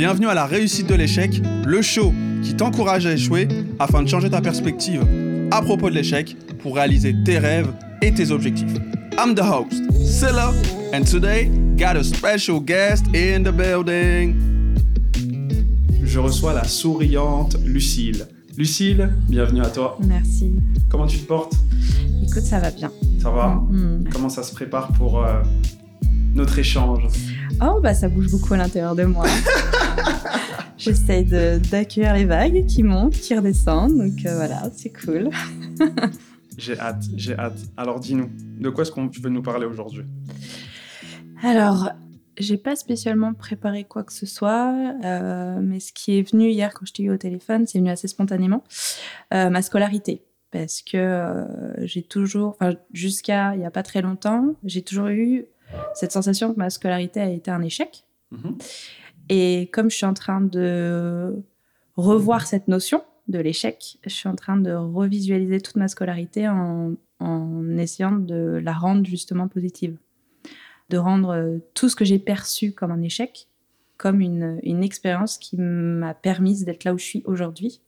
Bienvenue à la réussite de l'échec, le show qui t'encourage à échouer afin de changer ta perspective à propos de l'échec pour réaliser tes rêves et tes objectifs. I'm the host, Silla, and today got a special guest in the building. Je reçois la souriante Lucille. Lucille, bienvenue à toi. Merci. Comment tu te portes? Écoute, ça va bien. Ça va? Mm. Comment ça se prépare pour euh, notre échange? Oh, bah ça bouge beaucoup à l'intérieur de moi. J'essaye d'accueillir les vagues qui montent, qui redescendent, donc euh, voilà, c'est cool. J'ai hâte, j'ai hâte. Alors dis-nous, de quoi est-ce qu'on tu veux nous parler aujourd'hui? Alors, j'ai pas spécialement préparé quoi que ce soit, euh, mais ce qui est venu hier quand je t'ai eu au téléphone, c'est venu assez spontanément, euh, ma scolarité. Parce que euh, j'ai toujours, enfin jusqu'à il y a pas très longtemps, j'ai toujours eu cette sensation que ma scolarité a été un échec. Mhm. Et comme je suis en train de revoir cette notion de l'échec, je suis en train de revisualiser toute ma scolarité en, essayant de la rendre justement positive. De rendre euh, tout ce que j'ai perçu comme un échec comme une, une expérience qui m'a permise d'être là où je suis aujourd'hui.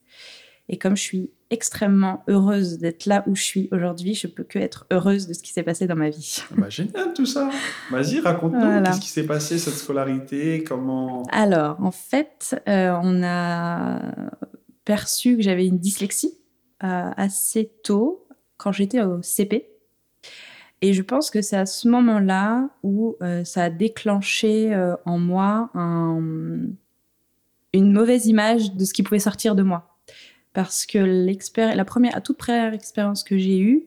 Et comme je suis extrêmement heureuse d'être là où je suis aujourd'hui, je peux que être heureuse de ce qui s'est passé dans ma vie. Bah, génial tout ça. Vas-y, raconte-nous Voilà. qu'est-ce qui s'est passé cette scolarité, comment. Alors, en fait, euh, on a perçu que j'avais une dyslexie euh, assez tôt, quand j'étais au CP. Et je pense que c'est à ce moment-là où euh, ça a déclenché en moi un- une mauvaise image de ce qui pouvait sortir de moi. Parce que la, première, la toute première expérience que j'ai eue,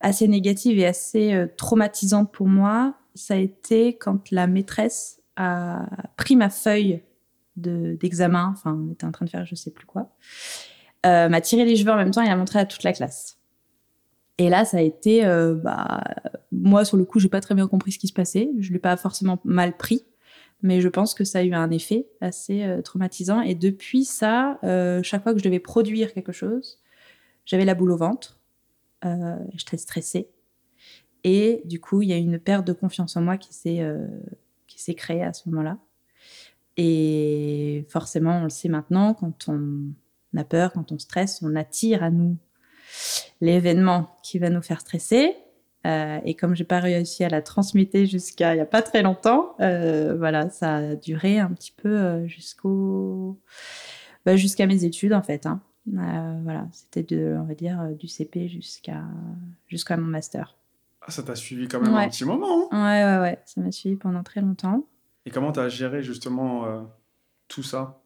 assez négative et assez euh, traumatisante pour moi, ça a été quand la maîtresse a pris ma feuille de- d'examen, enfin on était en train de faire je sais plus quoi, euh, m'a tiré les cheveux en même temps et l'a montré à toute la classe. Et là, ça a été, euh, bah, moi sur le coup, j'ai pas très bien compris ce qui se passait, je l'ai pas forcément mal pris, mais je pense que ça a eu un effet assez euh, traumatisant. Et depuis ça, euh, chaque fois que je devais produire quelque chose, j'avais la boule au ventre, euh, j'étais stressée, et du coup, il y a une perte de confiance en moi qui s'est qui s'est créée à ce moment-là. Et forcément, on le sait maintenant, quand on a peur, quand on stresse, on attire à nous l'événement qui va nous faire stresser. Euh, et comme j'ai pas réussi à la transmuter jusqu'à il y a pas très longtemps, euh, voilà, ça a duré un petit peu euh, jusqu'au bah, jusqu'à mes études en fait. hein. Euh, voilà, c'était de, on va dire, du CP jusqu'à jusqu'à mon master. Ah, ça t'a suivi quand même Ouais. un petit moment. hein. Ouais, ouais, ouais, ça m'a suivi pendant très longtemps. Et comment t'as géré justement tout ça?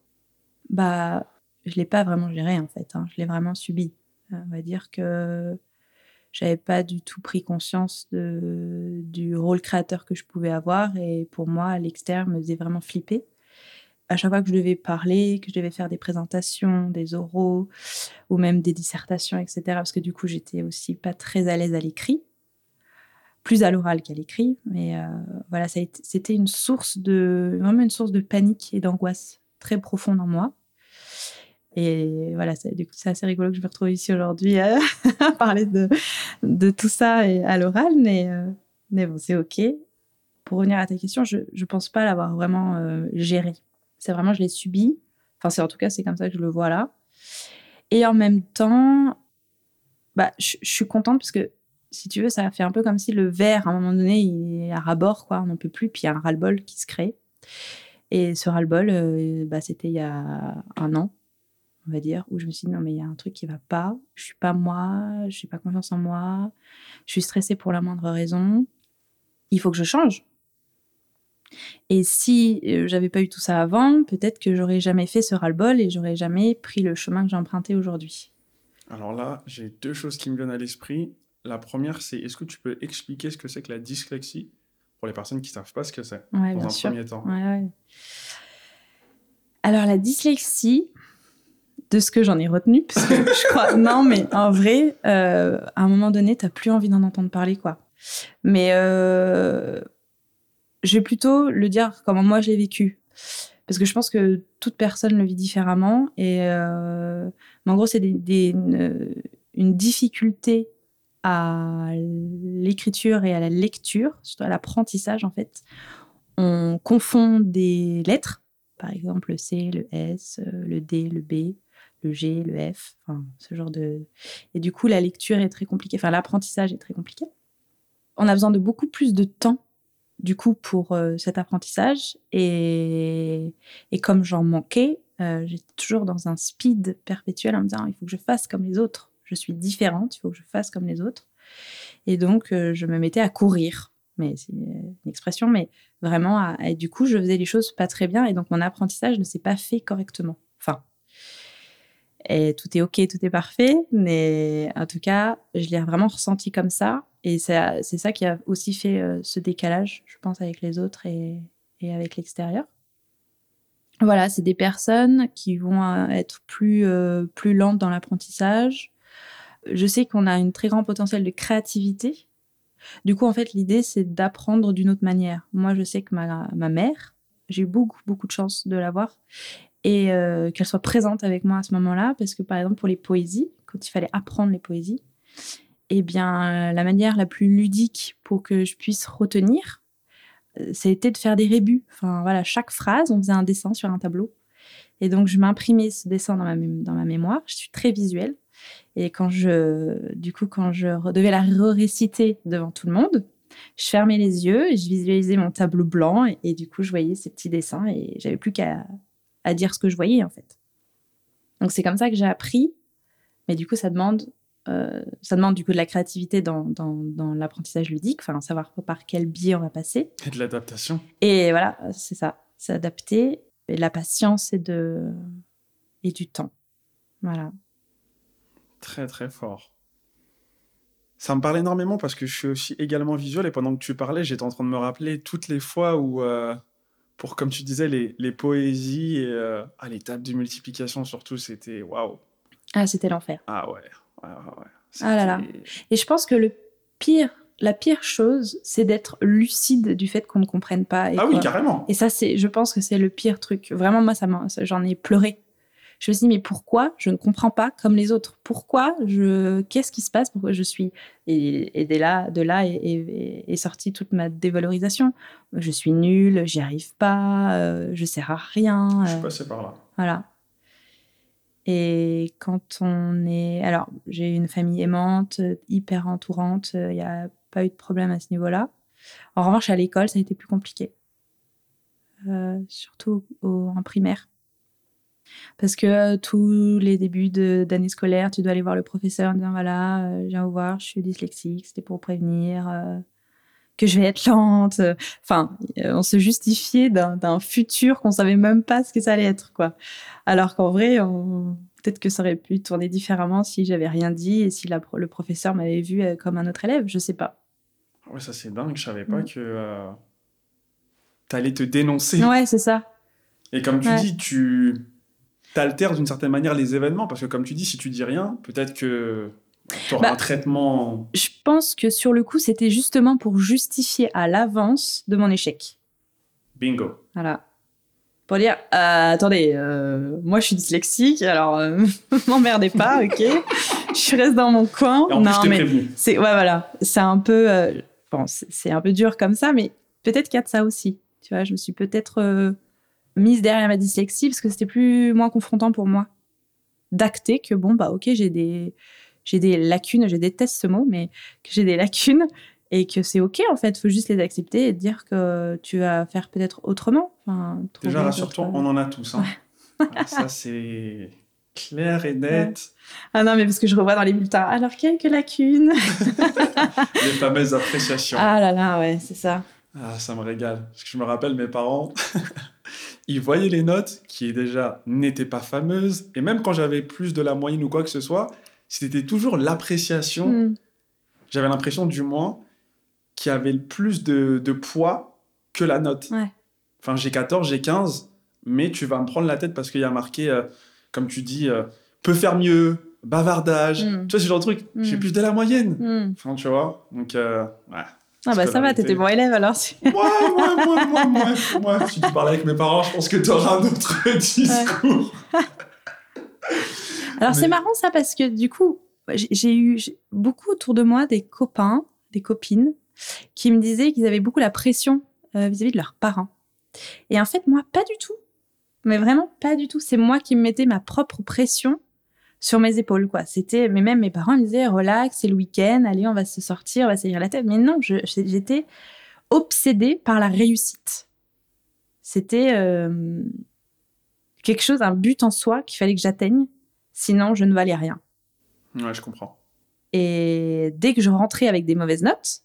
Bah, je l'ai pas vraiment géré en fait. hein. Je l'ai vraiment subi. On va dire que j'avais pas du tout pris conscience du rôle créateur que je pouvais avoir et pour moi, à l'externe, me faisait vraiment flipper. À chaque fois que je devais parler, que je devais faire des présentations, des oraux ou même des dissertations, etc. Parce que du coup, j'étais aussi pas très à l'aise à l'écrit, plus à l'oral qu'à l'écrit. Mais euh, voilà, c'était une source de vraiment une source de panique et d'angoisse très profonde en moi. Et voilà, du coup, c'est assez rigolo que je me retrouve ici aujourd'hui à, à parler de, tout ça et à l'oral, mais, euh, mais bon, c'est OK. Pour revenir à ta question, je ne pense pas l'avoir vraiment euh, géré. C'est vraiment, je l'ai subi. Enfin, c'est en tout cas, c'est comme ça que je le vois là. Et en même temps, bah, je suis contente parce que, si tu veux, ça fait un peu comme si le verre, à un moment donné, il est à quoi, on n'en peut plus, puis il y a un ras-le-bol qui se crée. Et ce ras-le-bol, euh, bah, c'était il y a un an, on va dire, où je me suis dit non mais il y a un truc qui va pas, je suis pas moi, je n'ai pas confiance en moi, je suis stressée pour la moindre raison, il faut que je change. Et si euh, j'avais pas eu tout ça avant, peut-être que j'aurais jamais fait ce ras-le-bol et j'aurais jamais pris le chemin que j'ai emprunté aujourd'hui. Alors là, j'ai deux choses qui me viennent à l'esprit. La première, c'est est-ce que tu peux expliquer ce que c'est que la dyslexie pour les personnes qui savent pas ce que c'est Ouais, dans bien un sûr. premier temps? Ouais, ouais. Alors la dyslexie, de ce que j'en ai retenu, parce que je crois, non mais en vrai, euh, à un moment donné, t'as plus envie d'en entendre parler, quoi. Mais euh, je vais plutôt le dire comment moi j'ai vécu, parce que je pense que toute personne le vit différemment. Et euh, mais en gros, c'est des, des- une, une difficulté à l'écriture et à la lecture, surtout à l'apprentissage en fait. On confond des lettres par exemple le C, le S, le D, le B, le G, le F, ce genre de. Et du coup, la lecture est très compliquée, enfin, l'apprentissage est très compliqué. On a besoin de beaucoup plus de temps, du coup, pour euh, cet apprentissage. Et, et comme j'en manquais, euh, j'étais toujours dans un speed perpétuel en me disant il faut que je fasse comme les autres. Je suis différente, il faut que je fasse comme les autres. Et donc, euh, je me mettais à courir. Mais c'est une expression, mais vraiment, à- et du coup, je faisais les choses pas très bien. Et donc, mon apprentissage ne s'est pas fait correctement. Et tout est OK, tout est parfait. Mais en tout cas, je l'ai vraiment ressenti comme ça. Et c'est ça qui a aussi fait euh, ce décalage, je pense, avec les autres et, avec l'extérieur. Voilà, c'est des personnes qui vont euh, être plus, euh, plus lentes dans l'apprentissage. Je sais qu'on a une très grand potentiel de créativité. Du coup, en fait, l'idée, c'est d'apprendre d'une autre manière. Moi, je sais que ma, ma mère, j'ai eu beaucoup, beaucoup de chance de l'avoir et euh, qu'elle soit présente avec moi à ce moment-là, parce que par exemple, pour les poésies, quand il fallait apprendre les poésies, eh bien, euh, la manière la plus ludique pour que je puisse retenir, euh, c'était de faire des rébus. Enfin, voilà, chaque phrase, on faisait un dessin sur un tableau. Et donc, je m'imprimais ce dessin dans ma, dans ma mémoire. Je suis très visuelle. Et quand je, du coup, quand je devais la réciter devant tout le monde, je fermais les yeux et je visualisais mon tableau blanc. Et, et du coup, je voyais ces petits dessins et j'avais plus qu'à à dire ce que je voyais, en fait. Donc, c'est comme ça que j'ai appris. Mais du coup, ça demande, euh, ça demande du coup de la créativité dans, dans, dans l'apprentissage ludique, enfin, savoir par quel biais on va passer. Et de l'adaptation. Et voilà, c'est ça, s'adapter, et la patience et, de... et du temps. Voilà. Très très fort. Ça me parle énormément parce que je suis aussi également visuel et pendant que tu parlais, j'étais en train de me rappeler toutes les fois où, euh, pour comme tu disais, les, les poésies et euh, ah, tables de multiplication surtout, c'était waouh. Ah, c'était l'enfer. Ah ouais, ouais, ouais, ouais. Ah là là. Et je pense que le pire, la pire chose, c'est d'être lucide du fait qu'on ne comprenne pas. Et Ah oui, carrément. Et ça, c'est, je pense que c'est le pire truc. Vraiment, moi, ça m'a- ça- j'en ai pleuré. Je me suis dit, mais pourquoi je ne comprends pas comme les autres? Pourquoi je, qu'est-ce qui se passe? Pourquoi je suis? Et, et de là, de là est, est- est sortie toute ma dévalorisation. Je suis nulle, j'y arrive pas, euh, je sers à rien. Je suis euh, passé par là. voilà. Et quand on est... Alors, j'ai une famille aimante, euh, hyper entourante, il n'y a pas eu de problème à ce niveau-là. En revanche, à l'école, ça a été plus compliqué. Euh, surtout au- en primaire. Parce que euh, tous les débuts d'année scolaire, tu dois aller voir le professeur en disant voilà, euh, je viens vous voir, je suis dyslexique, c'était pour prévenir euh, que je vais être lente. Enfin, euh, on se justifiait d'un futur qu'on savait même pas ce que ça allait être, quoi. Alors qu'en vrai, on- peut-être que ça aurait pu tourner différemment si j'avais rien dit et si la le professeur m'avait vu comme un autre élève, je sais pas. Ouais, ça c'est dingue, je savais pas Mm. que t'allais te dénoncer. Ouais, c'est ça. Et comme tu Ouais. dis, tu t'altères d'une certaine manière les événements parce que comme tu dis, si tu dis rien, peut-être que tu auras Bah, un traitement. Je pense que sur le coup, c'était justement pour justifier à l'avance de mon échec. Bingo. Voilà. Pour dire, euh, attendez, euh, moi je suis dyslexique, alors euh, m'emmerdez pas, ok Je reste dans mon coin. Et en plus, je t'ai prévenu. c'est ouais voilà, c'est un peu euh, bon, c'est un peu dur comme ça, mais peut-être qu'il y a de ça aussi. Tu vois, je me suis peut-être mise derrière ma dyslexie parce que c'était plus moins confrontant pour moi d'acter que bon bah ok j'ai des j'ai des lacunes, je déteste ce mot, mais que j'ai des lacunes et que c'est ok en fait, faut juste les accepter et dire que tu vas faire peut-être autrement. Enfin, Déjà, rassure-toi, on en a tous. hein. Ça, c'est clair et net. Ah non mais parce que je revois dans les bulletins. Alors quelques lacunes. Les fameuses appréciations. ah là là ouais c'est ça. Ah, ça me régale. Parce que je me rappelle, mes parents, ils voyaient les notes qui déjà n'étaient pas fameuses. Et même quand j'avais plus de la moyenne ou quoi que ce soit, c'était toujours l'appréciation. Hmm. J'avais l'impression, du moins, qui avait le plus de, de poids que la note. Ouais. Enfin, j'ai 14, j'ai 15, mais tu vas me prendre la tête parce qu'il y a marqué, euh, comme tu dis, euh, peut faire mieux, bavardage. Mm. Tu vois, ce genre de truc. Mm. J'ai plus de la moyenne. Hmm. Enfin, tu vois. Donc, euh, ouais. Ah bah ça va, t'étais bon élève alors. Moi, moi, moi, moi, moi, moi. Si tu parles avec mes parents, je pense que tu auras un autre discours. Alors Mais- c'est marrant ça parce que du coup, j'ai eu beaucoup autour de moi des copains, des copines qui me disaient qu'ils avaient beaucoup la pression euh, vis-à-vis de leurs parents. Et en fait, moi, pas du tout. Mais vraiment pas du tout. C'est moi qui me mettais ma propre pression sur mes épaules, quoi. C'était, mais même mes parents me disaient, relax, c'est le week-end, allez, on va se sortir, on va s'aérer la tête. Mais non, j'étais obsédée par la réussite. C'était euh, quelque chose, un but en soi qu'il fallait que j'atteigne, sinon je ne valais rien. Ouais, je comprends. Et dès que je rentrais avec des mauvaises notes,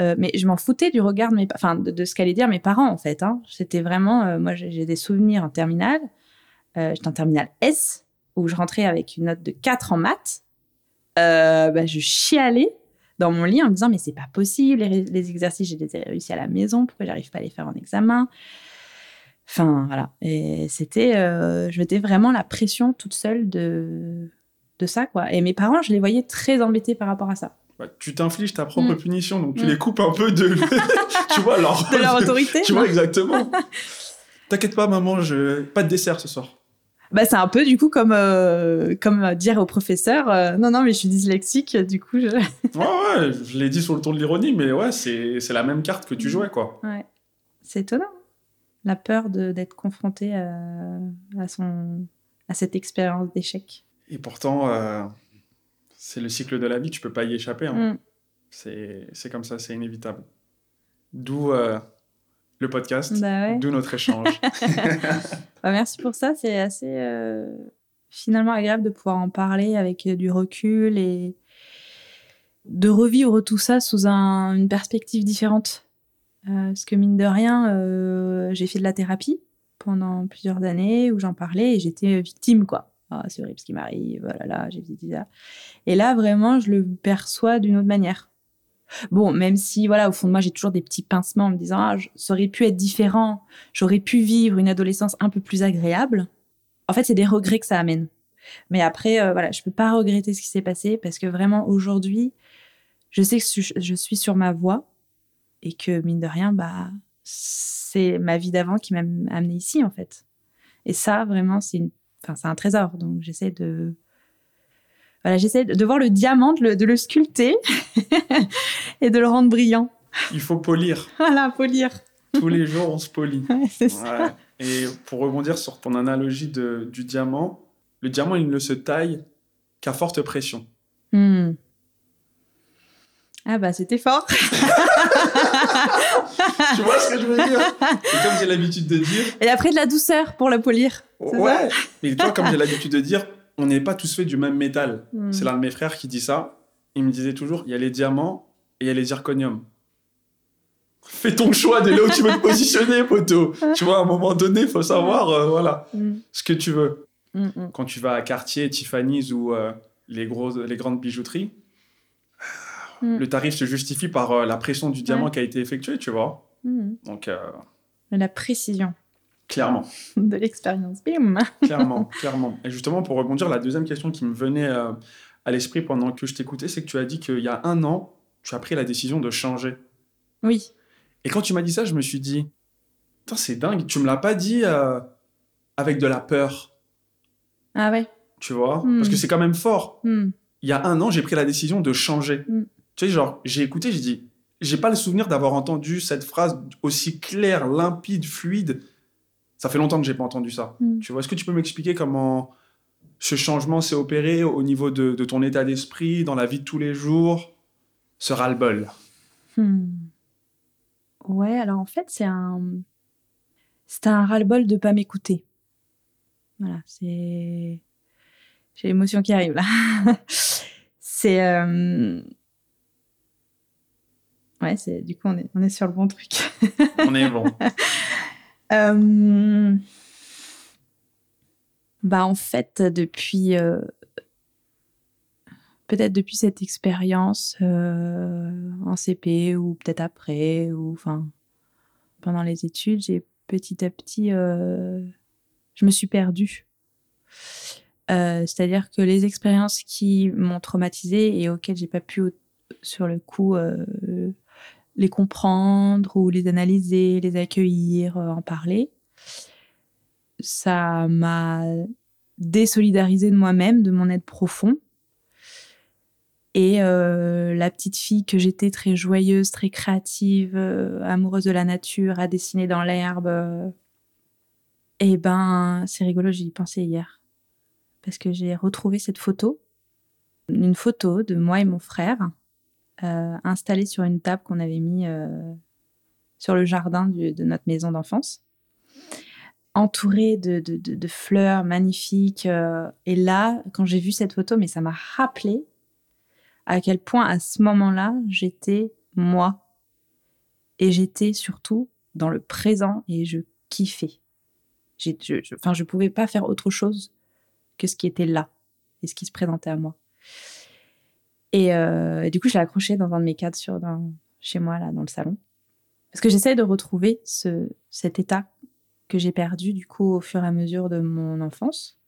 euh, mais je m'en foutais du regard de mes, enfin de, ce qu'allaient dire mes parents en fait. Hein. C'était vraiment, euh, moi j'ai des souvenirs en terminale. J'étais en terminale S où je rentrais avec une note de 4 en maths, euh, bah, je chialais dans mon lit en me disant mais c'est pas possible, les, exercices j'ai les ai réussi à la maison, pourquoi j'arrive pas à les faire en examen? Enfin voilà, et c'était, euh, je mettais vraiment la pression toute seule de de ça quoi. Et mes parents, je les voyais très embêtés par rapport à ça. Bah, tu t'infliges ta propre mm. punition, donc tu mm. les coupes un peu de, tu vois, leur, de leur autorité. tu vois exactement. T'inquiète pas, maman, je pas de dessert ce soir. Bah, c'est un peu du coup comme euh, comme dire au professeur euh, non non mais je suis dyslexique du coup je... ouais ouais je l'ai dit sur le ton de l'ironie mais ouais c'est c'est la même carte que tu jouais quoi. Ouais. C'est étonnant la peur d'être confronté à, à, son à cette expérience d'échec. Et pourtant euh, c'est le cycle de la vie tu peux pas y échapper hein. mm. c'est c'est comme ça c'est inévitable. D'où le podcast, bah d'où notre échange. Bah, merci pour ça, c'est assez euh, finalement agréable de pouvoir en parler avec du recul et de revivre tout ça sous une perspective différente. Euh, parce que mine de rien, euh, j'ai fait de la thérapie pendant plusieurs années où j'en parlais et j'étais victime, quoi. Ah, c'est horrible ce qui m'arrive, voilà, là, j'ai dit ça. Et là, vraiment, je le perçois d'une autre manière. Bon, même si, voilà, au fond de moi, j'ai toujours des petits pincements en me disant, ah, ça aurait pu être différent, j'aurais pu vivre une adolescence un peu plus agréable. En fait, c'est des regrets que ça amène. Mais après, euh, voilà, je peux pas regretter ce qui s'est passé parce que vraiment, aujourd'hui, je sais que je suis sur ma voie et que, mine de rien, bah, c'est ma vie d'avant qui m'a amené ici, en fait. Et ça, vraiment, c'est enfin, c'est un trésor. Donc, j'essaie de, voilà, j'essaie de voir le diamant, de le, sculpter et de le rendre brillant. Il faut polir. voilà, polir. Tous les jours, on se polit. c'est ça. Et pour rebondir sur ton analogie de, du diamant, le diamant, il ne se taille qu'à forte pression. Hmm. Ah bah c'était fort. tu vois ce que je veux dire? Et comme j'ai l'habitude de dire. Et après de la douceur pour la polir. Ouais. Mais toi, comme j'ai l'habitude de dire, on n'est pas tous faits du même métal. Hmm. C'est l'un de mes frères qui dit ça. Il me disait toujours, il y a les diamants et il y a les zirconiums. Fais ton choix de là où tu veux te positionner, poteau. tu vois, à un moment donné, il faut savoir, euh, voilà, hmm. ce que tu veux. Hmm, Quand tu vas à Cartier, Tiffany's ou euh, les, les grandes bijouteries, le tarif se justifie par euh, la pression du diamant qui a été effectué, tu vois. Donc. La précision. Clairement. De l'expérience, bim Clairement, clairement. Et justement, pour rebondir, la deuxième question qui me venait euh, à l'esprit pendant que je t'écoutais, c'est que tu as dit qu'il y a un an, tu as pris la décision de changer. Oui. Et quand tu m'as dit ça, je me suis dit, c'est dingue, tu me l'as pas dit euh, avec de la peur. Ah ouais. Tu vois? Parce que hmm. c'est quand même fort. Hmm. Il y a un an, j'ai pris la décision de changer. Hmm. Tu sais, genre, j'ai écouté, j'ai dit, j'ai pas le souvenir d'avoir entendu cette phrase aussi claire, limpide, fluide ça fait longtemps que j'ai pas entendu ça. Mm. Tu vois, est-ce que tu peux m'expliquer comment ce changement s'est opéré au niveau de, ton état d'esprit, dans la vie de tous les jours, ce ras-le-bol? Hmm. Ouais, alors en fait, c'est un, c'est un ras-le-bol de pas m'écouter. Voilà, c'est, j'ai l'émotion qui arrive là. c'est, euh, ouais, c'est, du coup, on est, on est sur le bon truc. on est bon. Euh, bah en fait, depuis euh, peut-être depuis cette expérience euh, en CP ou peut-être après ou enfin pendant les études, j'ai petit à petit, je me suis perdue. C'est-à-dire que les expériences qui m'ont traumatisée et auxquelles j'ai pas pu sur le coup les comprendre ou les analyser, les accueillir, euh, en parler. Ça m'a désolidarisé de moi-même, de mon être profond. Et euh, la petite fille que j'étais très joyeuse, très créative, euh, amoureuse de la nature, à dessiner dans l'herbe, Eh ben, c'est rigolo, j'y pensais hier. Parce que j'ai retrouvé cette photo, une photo de moi et mon frère, euh, installés sur une table qu'on avait mis euh, sur le jardin de notre maison d'enfance, entourés de, fleurs magnifiques. Euh, et là, quand j'ai vu cette photo, mais ça m'a rappelé à quel point à ce moment-là, j'étais moi. Et j'étais surtout dans le présent et je kiffais. Enfin, je pouvais pas faire autre chose que ce qui était là et ce qui se présentait à moi. Et, euh, du coup, je l'ai accroché dans un de mes cadres sur, chez moi, là, dans le salon. Parce que j'essaie de retrouver ce, cet état que j'ai perdu, du coup, au fur et à mesure de mon enfance.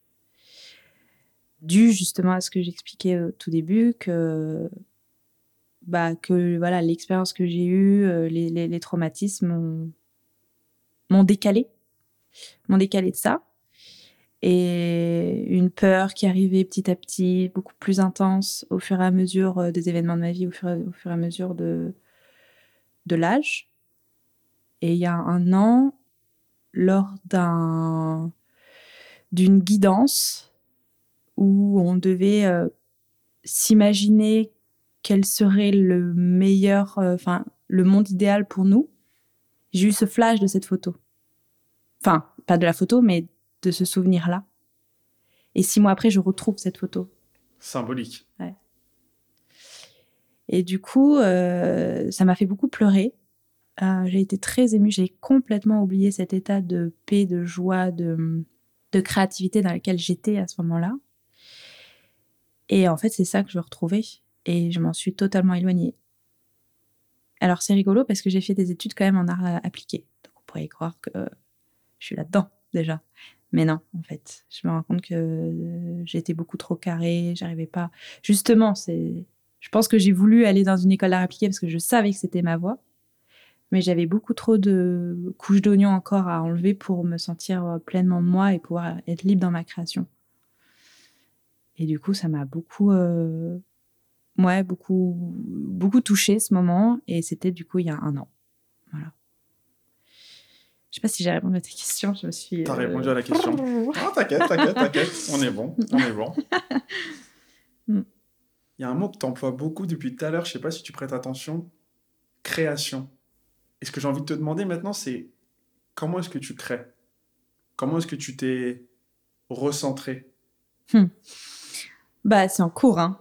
Dû justement à ce que j'expliquais au tout début, que, bah, que voilà, l'expérience que j'ai eue, euh, les, les, les traumatismes m'ont décalé m'ont décalé de ça. Et une peur qui arrivait petit à petit, beaucoup plus intense au fur et à mesure euh, des événements de ma vie, au fur, et à mesure de, de l'âge. Et il y a un an, lors d'un, d'une guidance où on devait euh, s'imaginer quel serait le meilleur, euh, enfin, le monde idéal pour nous, j'ai eu ce flash de cette photo. Enfin, pas de la photo, mais de ce souvenir-là. Et six mois après, je retrouve cette photo. Symbolique. Ouais. Et du coup, euh, ça m'a fait beaucoup pleurer. Euh, j'ai été très émue. J'ai complètement oublié cet état de paix, de joie, de, de créativité dans lequel j'étais à ce moment-là. Et en fait, c'est ça que je retrouvais. Et je m'en suis totalement éloignée. Alors, c'est rigolo parce que j'ai fait des études quand même en art appliqué. Donc, on pourrait croire que je suis là-dedans déjà. Mais non, en fait, je me rends compte que j'étais beaucoup trop carré, j'arrivais pas. Justement, c'est, je pense que j'ai voulu aller dans une école d'art appliqué parce que je savais que c'était ma voie, mais j'avais beaucoup trop de couches d'oignon encore à enlever pour me sentir pleinement moi et pouvoir être libre dans ma création. Et du coup, ça m'a beaucoup, euh... ouais, beaucoup, beaucoup touché ce moment. Et c'était du coup il y a un an. Voilà. Je sais pas si j'ai répondu à ta question. Je me suis. T'as euh... répondu à la question. oh, t'inquiète, t'inquiète, t'inquiète. On est bon, on est bon. Mm. Il y a un mot que tu emploies beaucoup depuis tout à l'heure. Je sais pas si tu prêtes attention. Création. Et ce que j'ai envie de te demander maintenant, c'est comment est-ce que tu crées? Comment est-ce que tu t'es recentré? Hmm. Bah, c'est en cours, hein.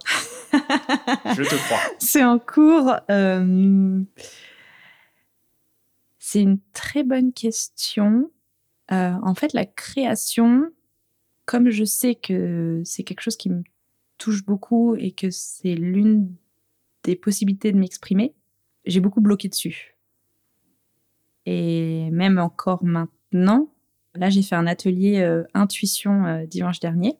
Je te crois. C'est en cours. Euh... C'est une très bonne question. Euh, en fait, la création, comme je sais que c'est quelque chose qui me touche beaucoup et que c'est l'une des possibilités de m'exprimer, j'ai beaucoup bloqué dessus. Et même encore maintenant, là j'ai fait un atelier euh, intuition euh, dimanche dernier.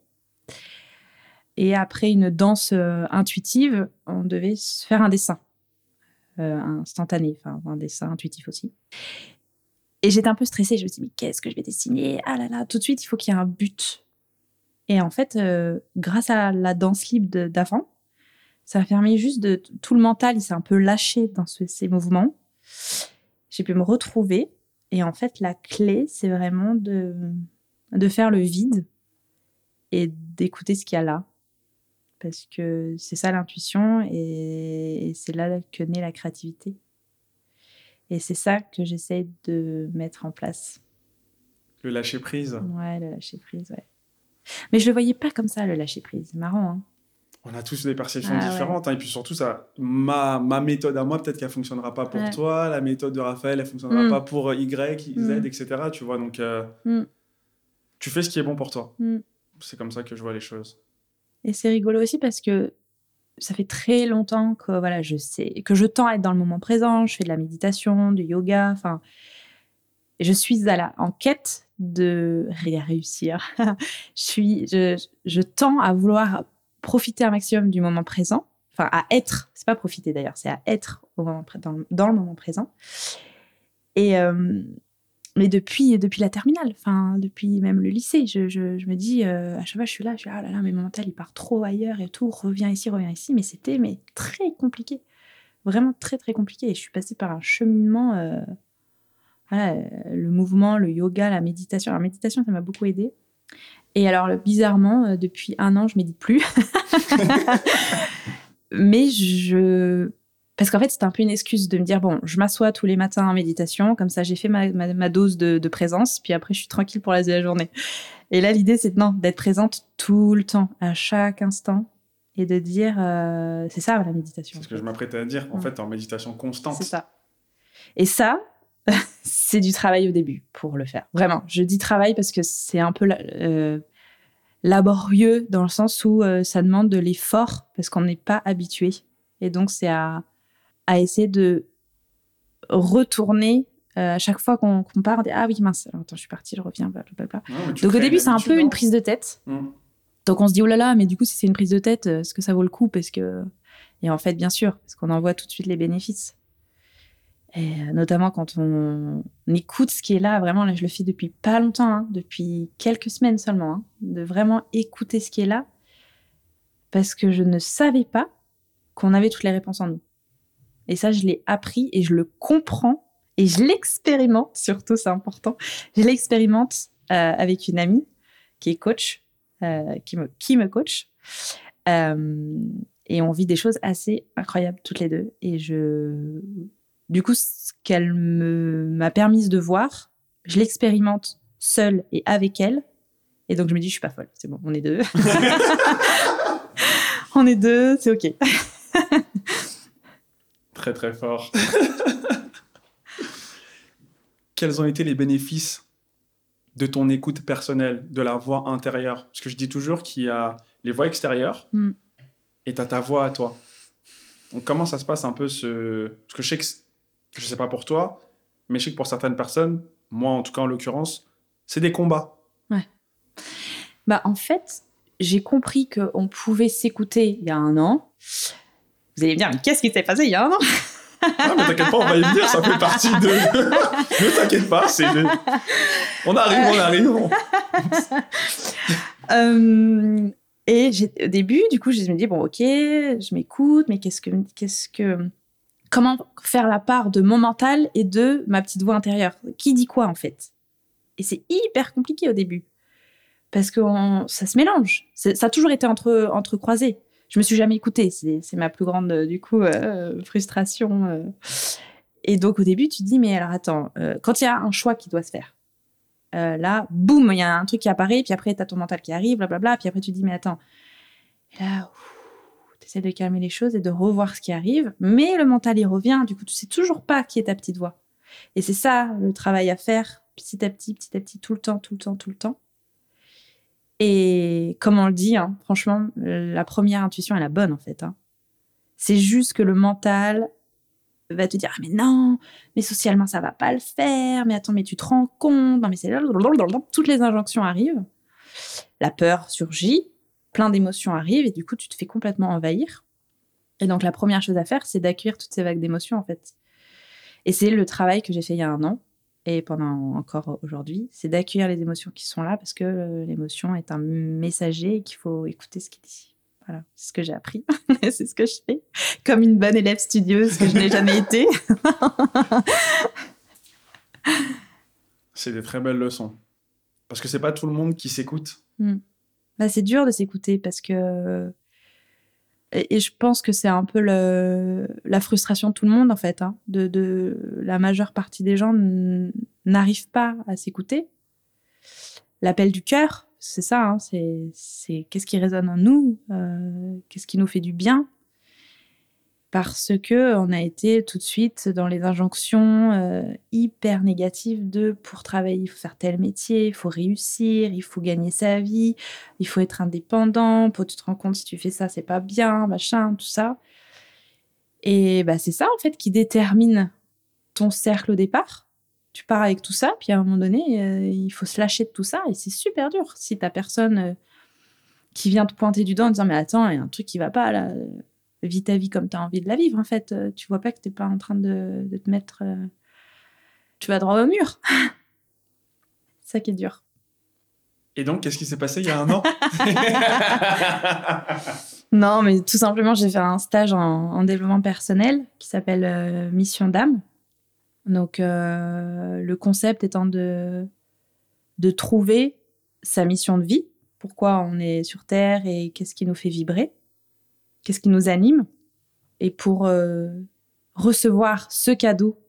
Et après une danse intuitive, on devait faire un dessin. Euh, instantané, enfin un dessin intuitif aussi. Et j'étais un peu stressée, je me suis dit, mais qu'est-ce que je vais dessiner? Ah là là, tout de suite, il faut qu'il y ait un but. Et en fait, euh, grâce à la danse libre d'avant, ça a permis juste de... Tout le mental, il s'est un peu lâché dans ce, ces mouvements. J'ai pu me retrouver. Et en fait, la clé, c'est vraiment de, de faire le vide et d'écouter ce qu'il y a là parce que c'est ça l'intuition et, c'est là que naît la créativité. Et c'est ça que j'essaie de mettre en place. Le lâcher prise. Ouais, le lâcher prise, ouais. Mais je le voyais pas comme ça, le lâcher prise. C'est marrant, hein. On a tous des perceptions ah, différentes. Ouais. Hein, et puis surtout, ça, ma, ma méthode à moi, peut-être qu'elle fonctionnera pas pour ouais. toi. La méthode de Raphaël, elle fonctionnera mm. pas pour Y, Z, mm. etc. Tu vois, donc euh, mm. tu fais ce qui est bon pour toi. C'est comme ça que je vois les choses. Et c'est rigolo aussi parce que ça fait très longtemps que voilà, je sais que je tends à être dans le moment présent. Je fais de la méditation, du yoga. Enfin, je suis à la en quête de réussir. je suis, je, je tends à vouloir profiter un maximum du moment présent. Enfin, à être. C'est pas profiter d'ailleurs, c'est à être au moment dans, le moment présent. Et euh, mais depuis, depuis la terminale, enfin, depuis même le lycée, je, je, je me dis, euh, à chaque fois, je suis là, je suis là, ah là là, mais mon mental, il part trop ailleurs et tout, reviens ici, reviens ici. Mais c'était mais très compliqué. Vraiment très, très compliqué. Et je suis passée par un cheminement euh, le mouvement, le yoga, la méditation. La méditation, ça m'a beaucoup aidé. Et alors, bizarrement, euh, depuis un an, je médite plus. Mais je. Parce qu'en fait, c'était un peu une excuse de me dire bon, je m'assois tous les matins en méditation, comme ça j'ai fait ma, ma, dose de, présence, puis après je suis tranquille pour la, la journée. Et là, l'idée, c'est non, d'être présente tout le temps, à chaque instant, et de dire euh, c'est ça la méditation. C'est ce que je m'apprêtais à dire, en fait, en méditation constante. C'est ça. Et ça, c'est du travail au début pour le faire. Vraiment, je dis travail parce que c'est un peu euh, laborieux dans le sens où euh, ça demande de l'effort parce qu'on n'est pas habitué. Et donc, c'est à, à, essayer de retourner euh, à chaque fois qu'on part, on dit Ah oui, mince, attends, je suis partie, je reviens, blablabla. donc, au début, c'est un peu une prise de tête. Mmh. Donc, on se dit Oh là là, mais du coup, si c'est une prise de tête, est-ce que ça vaut le coup? Parce que... Et en fait, bien sûr, parce qu'on en voit tout de suite les bénéfices. Et euh, notamment quand on, écoute ce qui est là, vraiment, là, je le fais depuis pas longtemps, hein, depuis quelques semaines seulement, hein, de vraiment écouter ce qui est là, parce que je ne savais pas qu'on avait toutes les réponses en nous. Et ça, je l'ai appris et je le comprends et je l'expérimente, surtout, c'est important. Je l'expérimente euh, avec une amie qui est coach, euh, qui, me, qui me coach. et on vit des choses assez incroyables toutes les deux. Et je du coup, ce qu'elle m'a permise de voir, je l'expérimente seule et avec elle. Et donc, je me dis, je suis pas folle. C'est bon, on est deux. on est deux, c'est OK. Très, très fort. Quels ont été les bénéfices de ton écoute personnelle, de la voix intérieure? Parce que je dis toujours qu'il y a les voix extérieures mm. et tu as ta voix à toi. Donc, comment ça se passe un peu ce. Parce que je sais que je sais pas pour toi, mais je sais que pour certaines personnes, moi en tout cas en l'occurrence, c'est des combats. Ouais. Bah en fait, j'ai compris qu'on pouvait s'écouter il y a un an. Vous allez me dire, mais qu'est-ce qui s'est passé? Il y a un an ah, mais t'inquiète pas, on va y venir, ça fait partie de. ne t'inquiète pas, c'est. On arrive, on arrive. euh, et au début, du coup, je me dis, bon, ok, je m'écoute, mais qu'est-ce que, qu'est-ce que, comment faire la part de mon mental et de ma petite voix intérieure? Qui dit quoi en fait? Et c'est hyper compliqué au début parce que ça se mélange. Ça a toujours été entre, entre croisés. Je me suis jamais écoutée. C'est ma plus grande du coup euh, frustration. Euh. Et donc au début, tu te dis mais alors attends, euh, quand il y a un choix qui doit se faire, là, boum, il y a un truc qui apparaît, puis après tu as ton mental qui arrive, blablabla, puis après tu te dis mais attends, là, tu de calmer les choses et de revoir ce qui arrive, mais le mental y revient, du coup tu sais toujours pas qui est ta petite voix. Et c'est ça le travail à faire petit à petit, petit à petit, tout le temps, tout le temps, tout le temps. Et comme on le dit, hein, franchement, la première intuition est la bonne en fait. Hein. C'est juste que le mental va te dire ah, mais non, mais socialement ça va pas le faire, mais attends mais tu te rends compte, non mais c'est toutes les injonctions arrivent, la peur surgit, plein d'émotions arrivent et du coup, tu te fais complètement envahir. Et donc, la première chose à faire, c'est d'accueillir toutes ces vagues d'émotions, en fait. Et c'est le travail que j'ai fait il y a un an et pendant encore aujourd'hui, c'est d'accueillir les émotions qui sont là parce que euh, l'émotion est un messager et qu'il faut écouter ce qu'il dit. Voilà, c'est ce que j'ai appris. c'est ce que je fais. Comme une bonne élève studieuse que je n'ai jamais été. c'est des très belles leçons. Parce que c'est pas tout le monde qui s'écoute. Hmm. Bah, c'est dur de s'écouter parce que. Et, je pense que c'est un peu la frustration de tout le monde, en fait. Hein, de, la majeure partie des gens n'arrivent pas à s'écouter. L'appel du cœur, c'est ça. Hein, c'est qu'est-ce qui résonne en nous, euh, qu'est-ce qui nous fait du bien parce que on a été tout de suite dans les injonctions euh, hyper négatives de pour travailler il faut faire tel métier, il faut réussir, il faut gagner sa vie, il faut être indépendant, pour tu te rends compte si tu fais ça c'est pas bien, machin, tout ça. Et bah c'est ça en fait qui détermine ton cercle au départ. Tu pars avec tout ça, puis à un moment donné, euh, il faut se lâcher de tout ça et c'est super dur si t'as personne euh, qui vient te pointer du doigt en disant mais attends, il y a un truc qui va pas là vis ta vie comme tu as envie de la vivre, en fait. Euh, tu vois pas que tu n'es pas en train de, te mettre. Euh, tu vas droit au mur. ça qui est dur. Et donc, qu'est-ce qui s'est passé il y a un an Non, mais tout simplement, j'ai fait un stage en, développement personnel qui s'appelle euh, Mission d'âme. Donc, euh, le concept étant de, de trouver sa mission de vie, pourquoi on est sur Terre et qu'est-ce qui nous fait vibrer, qu'est-ce qui nous anime. Et pour euh, recevoir ce cadeau,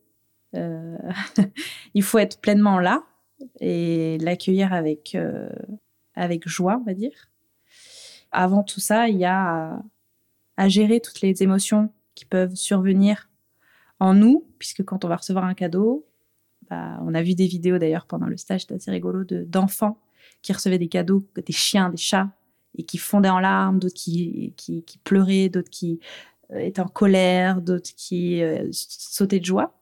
euh, il faut être pleinement là et l'accueillir avec, euh, avec joie, on va dire. Avant tout ça, il y a à, gérer toutes les émotions qui peuvent survenir en nous, puisque quand on va recevoir un cadeau, bah, on a vu des vidéos d'ailleurs pendant le stage, c'était assez rigolo, de- d'enfants qui recevaient des cadeaux, des chiens, des chats, et qui fondaient en larmes, d'autres qui, pleuraient, d'autres qui euh, étaient en colère, d'autres qui euh, sautaient de joie.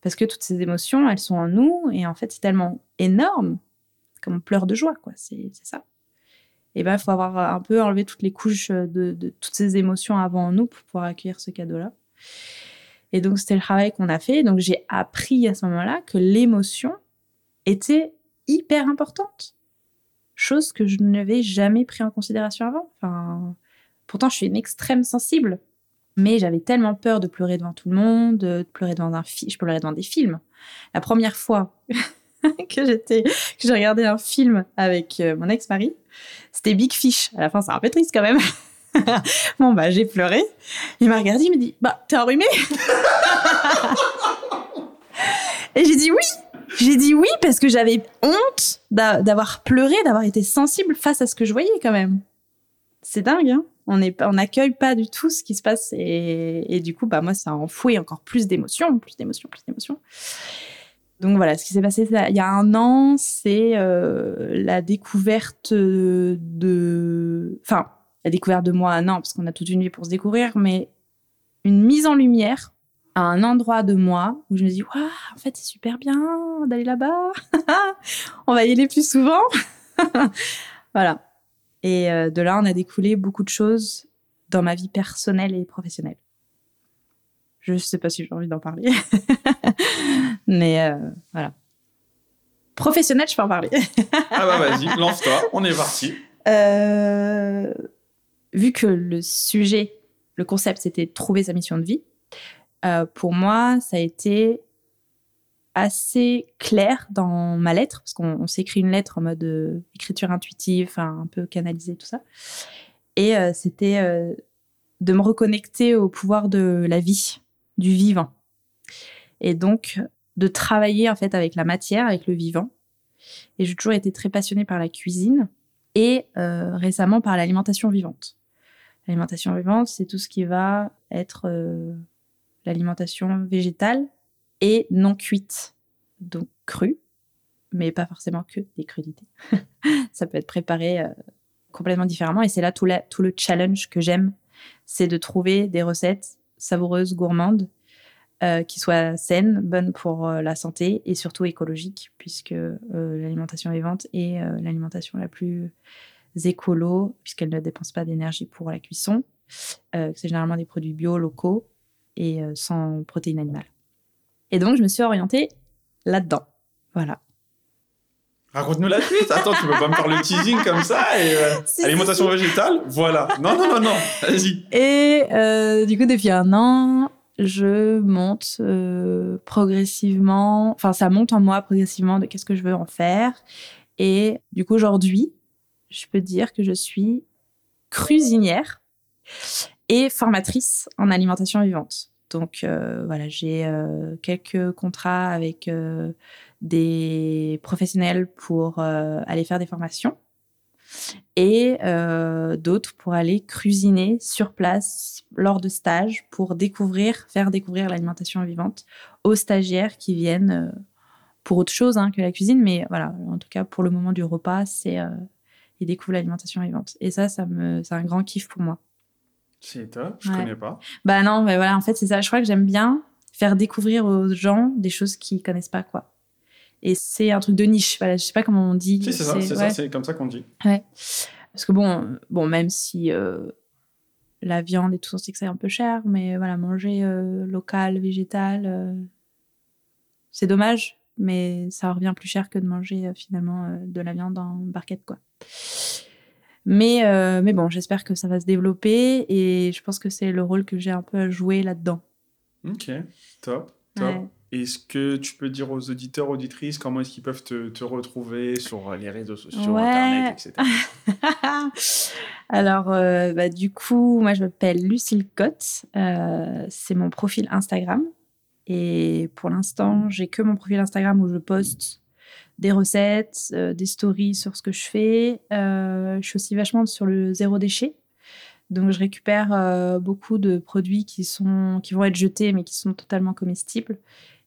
Parce que toutes ces émotions, elles sont en nous, et en fait, c'est tellement énorme, comme on pleure de joie, quoi. C'est c'est ça. Et ben, il faut avoir un peu enlevé toutes les couches de, de toutes ces émotions avant en nous pour pouvoir accueillir ce cadeau-là. Et donc, c'était le travail qu'on a fait. Donc, j'ai appris à ce moment-là que l'émotion était hyper importante. Chose que je n'avais jamais pris en considération avant. Enfin, pourtant, je suis une extrême sensible. Mais j'avais tellement peur de pleurer devant tout le monde, de pleurer devant un film. Je pleurais devant des films. La première fois que que j'ai regardé un film avec euh, mon ex-mari, c'était Big Fish. À la fin, c'est un peu triste quand même. bon, bah, j'ai pleuré. Il m'a regardé, il me dit Bah, t'es enrhumé Et j'ai dit oui J'ai dit oui parce que j'avais honte d'a- d'avoir pleuré, d'avoir été sensible face à ce que je voyais quand même. C'est dingue, hein on n'accueille pas du tout ce qui se passe et, et du coup bah moi ça a enfoui encore plus d'émotions plus d'émotions plus d'émotions donc voilà ce qui s'est passé il y a un an c'est euh, la découverte de enfin la découverte de moi non parce qu'on a toute une vie pour se découvrir mais une mise en lumière à un endroit de moi où je me dis waouh en fait c'est super bien d'aller là-bas on va y aller plus souvent voilà et euh, de là, on a découlé beaucoup de choses dans ma vie personnelle et professionnelle. Je sais pas si j'ai envie d'en parler. Mais euh, voilà. Professionnel, je peux en parler. Ah bah vas-y, lance-toi, on est parti. Euh, vu que le sujet, le concept, c'était trouver sa mission de vie, euh, pour moi, ça a été assez clair dans ma lettre, parce qu'on on s'écrit une lettre en mode euh, écriture intuitive, un peu canalisée, tout ça. Et euh, c'était de me reconnecter au pouvoir de la vie, du vivant. Et donc, de travailler en fait avec la matière, avec le vivant. Et j'ai toujours été très passionnée par la cuisine et récemment par l'alimentation vivante. L'alimentation vivante, c'est tout ce qui va être l'alimentation végétale et non cuite, donc crue, mais pas forcément que des crudités. Ça peut être préparé euh, complètement différemment et c'est là tout, le challenge que j'aime, c'est de trouver des recettes savoureuses, gourmandes, euh, qui soient saines, bonnes pour euh, la santé et surtout écologiques, puisque l'alimentation vivante est l'alimentation la plus écolo, puisqu'elle ne dépense pas d'énergie pour la cuisson. C'est généralement des produits bio, locaux et euh, sans protéines animales. Et donc, je me suis orientée là-dedans. Voilà. Raconte-nous la suite. Attends, tu peux pas me faire le teasing comme ça et euh, si, alimentation si. végétale, voilà. Non, non, non, non. Vas-y. Et euh, du coup, depuis un an, je monte euh, progressivement, enfin, ça monte en moi progressivement de qu'est-ce que je veux en faire. Et du coup, aujourd'hui, je peux dire que je suis cuisinière et formatrice en alimentation vivante. Donc euh, voilà, j'ai euh, quelques contrats avec euh, des professionnels pour aller faire des formations et d'autres pour aller cuisiner sur place lors de stages pour découvrir, faire découvrir l'alimentation vivante aux stagiaires qui viennent pour autre chose hein, que la cuisine, mais voilà, en tout cas pour le moment du repas, c'est ils découvrent l'alimentation vivante. Et ça, ça me, c'est un grand kiff pour moi. C'est top, je Ouais. connais pas. Bah non, mais voilà, en fait, c'est ça. Je crois que j'aime bien faire découvrir aux gens des choses qu'ils connaissent pas, quoi. Et c'est un truc de niche. Voilà, je sais pas comment on dit. Si, c'est ça, c'est ouais. ça, c'est comme ça qu'on dit. Ouais. Parce que bon, bon même si euh, la viande et tout ça, c'est que c'est un peu cher, mais voilà, manger euh, local, végétal, euh, c'est dommage, mais ça revient plus cher que de manger finalement de la viande en barquette, quoi. Mais, euh, mais bon, j'espère que ça va se développer et je pense que c'est le rôle que j'ai un peu à jouer là-dedans. Ok, top, top. Ouais. est-ce que tu peux dire aux auditeurs, auditrices, comment est-ce qu'ils peuvent te, retrouver sur les réseaux sociaux, Internet, etc. Alors, euh, bah, du coup, moi, je m'appelle Lucille Cotte. Euh, c'est mon profil Instagram. Et pour l'instant, j'ai que mon profil Instagram où je poste des recettes, euh, des stories sur ce que je fais. je suis aussi vachement sur le zéro déchet. Donc, je récupère beaucoup de produits qui, sont, qui vont être jetés, mais qui sont totalement comestibles.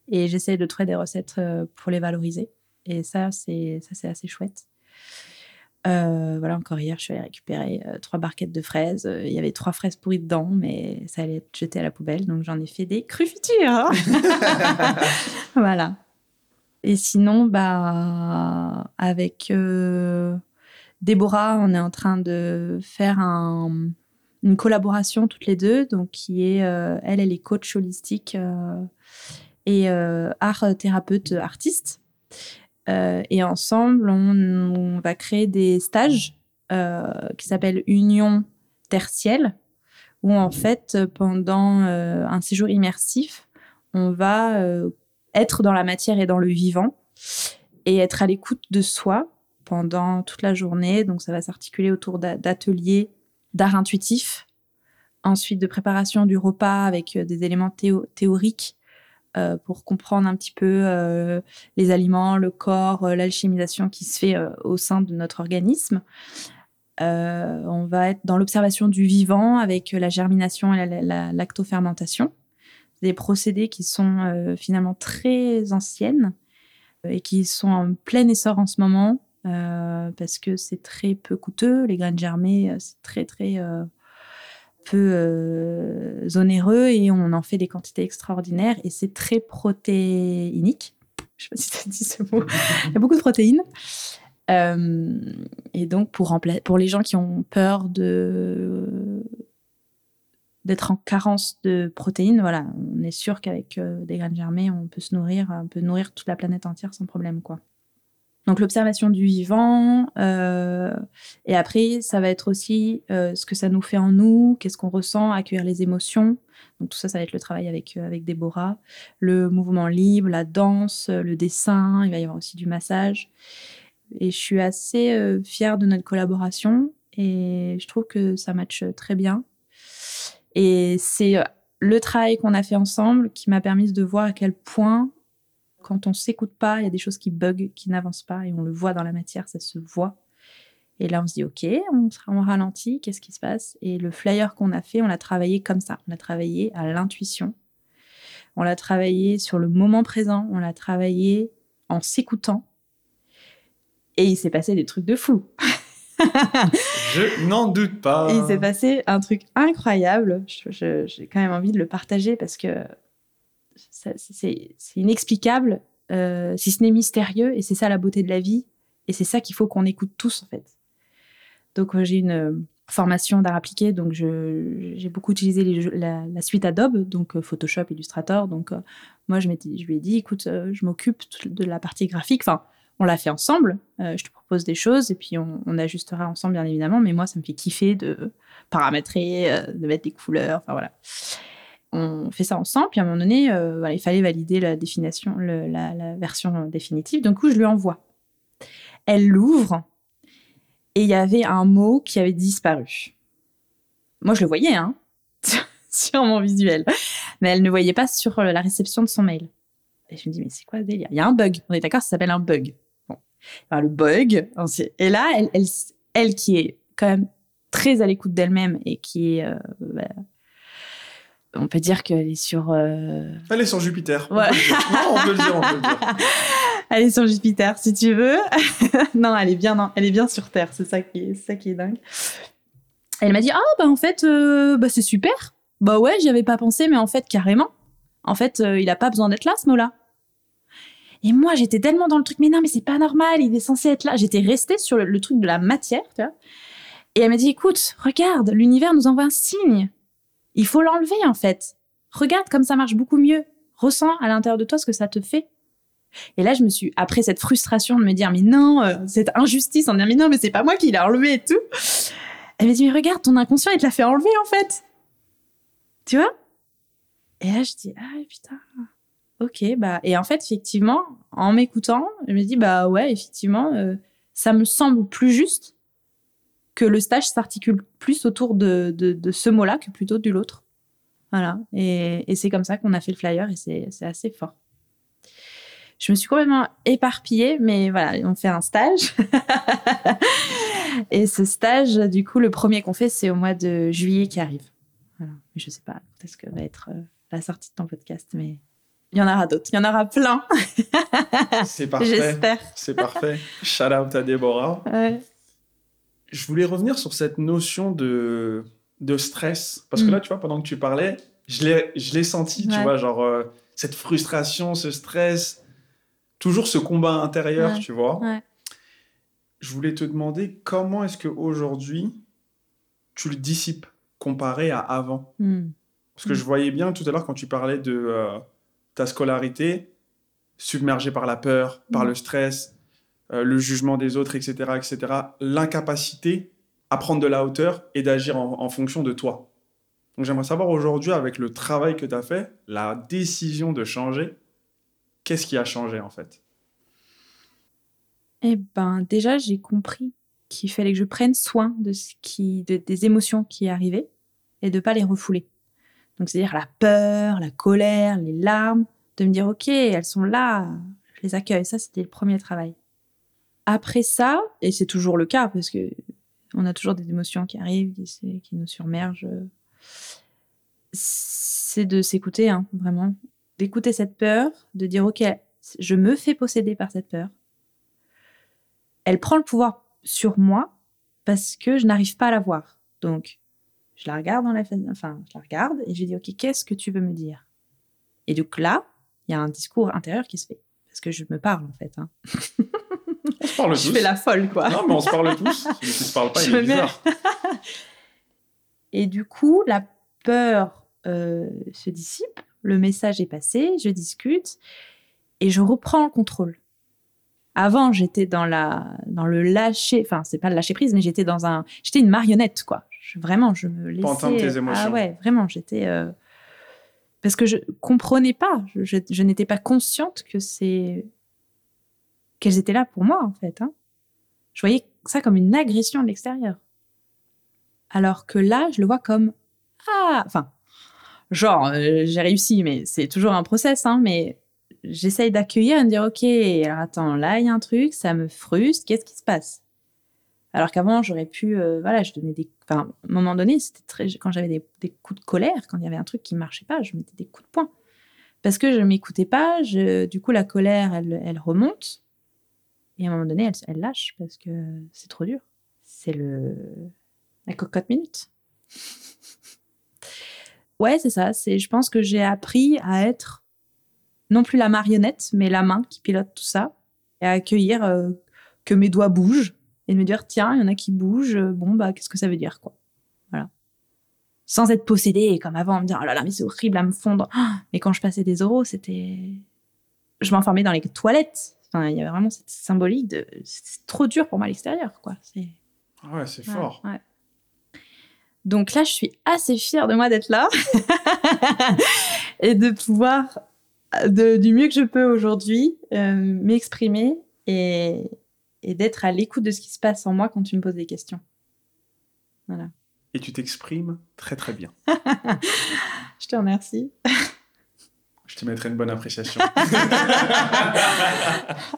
Et j'essaie de trouver des recettes euh, pour les valoriser. Et ça, c'est assez chouette. Euh, voilà, encore hier, je suis allée récupérer euh, trois barquettes de fraises. Il y avait trois fraises pourries dedans, mais ça allait être jeté à la poubelle. Donc, j'en ai fait des crues futures. voilà. Et sinon, bah, avec Déborah, on est en train de faire un, une collaboration toutes les deux. Donc, qui est, elle, elle est coach holistique et euh, art thérapeute artiste. Euh, et ensemble, on, va créer des stages euh, qui s'appellent Union tertielle, où en fait, pendant un séjour immersif, on va être dans la matière et dans le vivant et être à l'écoute de soi pendant toute la journée. Donc ça va s'articuler autour d'ateliers d'art intuitif, ensuite de préparation du repas avec des éléments théoriques euh, pour comprendre un petit peu euh, les aliments, le corps, euh, l'alchimisation qui se fait au sein de notre organisme. on va être dans l'observation du vivant avec la germination et la, lactofermentation, des procédés qui sont finalement très anciennes et qui sont en plein essor en ce moment parce que c'est très peu coûteux. Les graines germées, c'est très très peu euh, onéreux et on en fait des quantités extraordinaires et c'est très protéinique. Je sais pas si tu as dit ce mot. Il y a beaucoup de protéines. Euh, et donc, pour les gens qui ont peur de d'être en carence de protéines, voilà, on est sûr qu'avec euh, des graines germées, on peut se nourrir, on peut nourrir toute la planète entière sans problème, quoi. Donc l'observation du vivant, euh, et après ça va être aussi euh, ce que ça nous fait en nous, qu'est-ce qu'on ressent, accueillir les émotions. Donc tout ça, ça va être le travail avec euh, avec Déborah, le mouvement libre, la danse, le dessin. Il va y avoir aussi du massage. Et je suis assez fière de notre collaboration et je trouve que ça matche très bien. Et c'est le travail qu'on a fait ensemble qui m'a permis de voir à quel point quand on s'écoute pas, il y a des choses qui bug, qui n'avancent pas, et on le voit dans la matière, ça se voit. Et là, on se dit, OK, on sera en ralenti, qu'est-ce qui se passe? Et le flyer qu'on a fait, on l'a travaillé comme ça. On l'a travaillé à l'intuition. On l'a travaillé sur le moment présent. On l'a travaillé en s'écoutant. Et il s'est passé des trucs de fou. je n'en doute pas. il s'est passé un truc incroyable. J'ai quand même envie de le partager parce que c'est inexplicable, euh, si ce n'est mystérieux, et c'est ça la beauté de la vie, et c'est ça qu'il faut qu'on écoute tous en fait. Donc euh, j'ai une euh, formation d'art appliqué, donc j'ai beaucoup utilisé la, suite Adobe, donc Photoshop, Illustrator. Donc moi je, je lui ai dit, écoute, je m'occupe de la partie graphique. Enfin, on l'a fait ensemble. je te propose des choses et puis on, ajustera ensemble bien évidemment. Mais moi ça me fait kiffer de paramétrer, de mettre des couleurs. Enfin voilà on fait ça ensemble. Puis à un moment donné, euh, il fallait valider la définition, la, version définitive. Donc, coup, je lui envoie. Elle l'ouvre et il y avait un mot qui avait disparu. Moi, je le voyais, hein, sur mon visuel, mais elle ne voyait pas sur la réception de son mail. Et je me dis, mais c'est quoi ce délire? Il y a un bug. On est d'accord, ça s'appelle un bug. Le bug. Et là, elle, elle, qui est quand même très à l'écoute d'elle-même et qui est euh, bah, on peut dire qu'elle est sur. Euh, elle est sur Jupiter. Ouais. On, peut le dire, on peut le dire. Elle est sur Jupiter, si tu veux. non, elle est bien, non, elle est bien sur Terre. C'est ça qui est, ça qui est dingue. Elle m'a dit ah bah en fait euh, bah c'est super. Bah ouais, j'y avais pas pensé, mais en fait carrément. En fait, euh, il a pas besoin d'être là ce mot-là. Et moi, j'étais tellement dans le truc, mais non, mais c'est pas normal, il est censé être là. J'étais restée sur le, truc de la matière, tu vois. Et elle m'a dit, écoute, regarde, l'univers nous envoie un signe. Il faut l'enlever en fait. Regarde comme ça marche beaucoup mieux. Ressens à l'intérieur de toi ce que ça te fait. Et là, je me suis, après cette frustration de me dire, mais non, euh, cette injustice, en disant, mais non, mais c'est pas moi qui l'ai enlevé et tout. Elle m'a dit, mais regarde, ton inconscient, il te l'a fait enlever, en fait. Tu vois? Et là, je dis, ah, putain, ok, bah, et en fait, effectivement, en m'écoutant, je me dis, bah ouais, effectivement, euh, ça me semble plus juste que le stage s'articule plus autour de, ce mot-là que plutôt de l'autre. Voilà. Et, c'est comme ça qu'on a fait le flyer et c'est assez fort. Je me suis complètement éparpillée, mais voilà, on fait un stage. et ce stage, du coup, le premier qu'on fait, c'est au mois de juillet qui arrive. Je sais pas est-ce que va être euh, la sortie de ton podcast, mais il y en aura d'autres. Il y en aura plein. c'est parfait. J'espère. C'est parfait. Shout out à Déborah. Ouais je voulais revenir sur cette notion de, de stress. Parce que mm. là, tu vois, pendant que tu parlais, je l'ai senti, tu vois, genre euh, cette frustration, ce stress, toujours ce combat intérieur, tu vois. Je voulais te demander comment est-ce qu'aujourd'hui, tu le dissipes comparé à avant? Mm. Parce que je voyais bien tout à l'heure quand tu parlais de euh, ta scolarité, submergée par la peur, par mm. le stress, euh, le jugement des autres, etc., etc., l'incapacité à prendre de la hauteur et d'agir en, fonction de toi. Donc j'aimerais savoir aujourd'hui, avec le travail que tu as fait, la décision de changer, qu'est-ce qui a changé en fait? Eh ben déjà, j'ai compris qu'il fallait que je prenne soin de ce qui, des émotions qui arrivaient et de pas les refouler. Donc c'est-à-dire la peur, la colère, les larmes, de me dire ok, elles sont là, je les accueille. Ça, c'était le premier travail. Après ça, et c'est toujours le cas parce que on a toujours des émotions qui arrivent, qui, nous surmergent, c'est de s'écouter, hein, vraiment, d'écouter cette peur, de dire ok, je me fais posséder par cette peur. Elle prend le pouvoir sur moi parce que je n'arrive pas à la voir. Donc, je la regarde dans la enfin, je la regarde et je dis ok, qu'est-ce que tu veux me dire? Et donc là, il y a un discours intérieur qui se fait parce que je me parle en fait. Hein. On se parle tous. Je fais la folle, quoi. Non, mais on se parle tous. Si tu se parle pas, il est bizarre. Et du coup, la peur euh, se dissipe, le message est passé, je discute et je reprends le contrôle. Avant, j'étais dans la dans le lâcher, enfin c'est pas le lâcher prise, mais j'étais dans un, j'étais une marionnette quoi. Vraiment, je me laissais. tes émotions. Ah ouais, vraiment, j'étais euh, parce que je comprenais pas, je, je n'étais pas consciente que c'est qu'elles étaient là pour moi, en fait. Hein. Je voyais ça comme une agression de l'extérieur. Alors que là, je le vois comme ah, enfin, genre euh, j'ai réussi, mais c'est toujours un process, hein, mais j'essaye d'accueillir et de dire ok, alors attends, là il y a un truc, ça me frustre, qu'est-ce qui se passe? Alors qu'avant j'aurais pu, euh, voilà, je donnais des, enfin, à un moment donné, c'était très, quand j'avais des, coups de colère, quand il y avait un truc qui marchait pas, je mettais des coups de poing parce que je m'écoutais pas. Je, du coup, la colère, elle, elle remonte. Et à un moment donné, elle, lâche parce que c'est trop dur. C'est le la cocotte minute. ouais, c'est ça. C'est, je pense que j'ai appris à être non plus la marionnette, mais la main qui pilote tout ça et à accueillir euh, que mes doigts bougent et de me dire tiens, il y en a qui bougent. Bon bah, qu'est-ce que ça veut dire quoi Voilà. Sans être possédée comme avant, me dire oh là là, mais c'est horrible à me fondre. mais quand je passais des euros, c'était je m'enfermais dans les toilettes il y avait vraiment cette symbolique de c'est trop dur pour moi à l'extérieur, quoi. C'est ouais, c'est fort. Donc là, je suis assez fière de moi d'être là et de pouvoir, de, du mieux que je peux aujourd'hui, euh, m'exprimer et, et d'être à l'écoute de ce qui se passe en moi quand tu me poses des questions. Voilà. Et tu t'exprimes très très bien. je te remercie. Je te mettrai une bonne appréciation.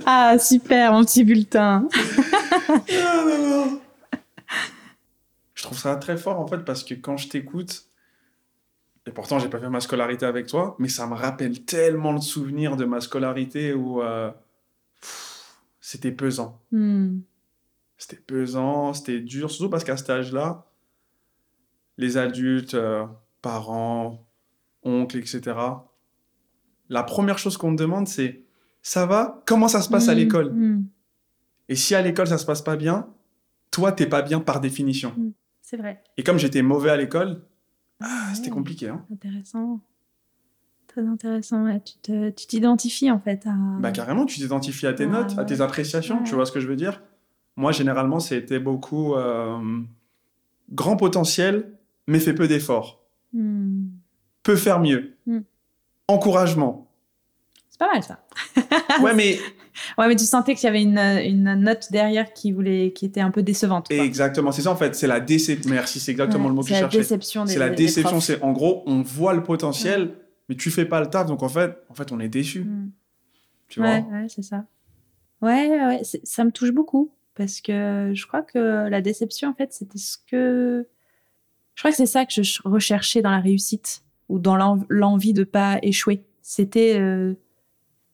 ah, super, mon petit bulletin. Je trouve ça très fort, en fait, parce que quand je t'écoute, et pourtant, j'ai pas fait ma scolarité avec toi, mais ça me rappelle tellement de souvenirs de ma scolarité où euh, c'était pesant. Hmm. C'était pesant, c'était dur, surtout parce qu'à cet âge-là, les adultes, euh, parents, oncles, etc., la première chose qu'on me demande, c'est ça va? Comment ça se passe à mmh, l'école? mmh. Et si à l'école ça se passe pas bien, toi t'es pas bien par définition. C'est vrai. Et comme j'étais mauvais à l'école, ah, c'était compliqué. Hein. Intéressant. Très intéressant. Tu t'identifies en fait à. Bah carrément, tu t'identifies à tes notes, à tes appréciations. Tu vois ce que je veux dire? Moi, généralement, c'était beaucoup euh, grand potentiel, mais fait peu d'efforts. Peut faire mieux encouragement. C'est pas mal ça. ouais, mais. Ouais, mais tu sentais qu'il y avait une, une, note derrière qui, voulait, qui était un peu décevante. Quoi. Exactement, c'est ça en fait. C'est la déception. Merci, c'est exactement le mot que je cherchais. C'est la déception des C'est la déception. C'est en gros, on voit le potentiel, mais tu fais pas le taf. Donc en fait, en fait on est déçu. Mm. Tu vois Ouais, c'est ça. Ouais, ouais, ça me touche beaucoup parce que je crois que la déception, en fait, c'était ce que. Je crois que c'est ça que je recherchais dans la réussite ou dans l'envie de pas échouer. C'était euh,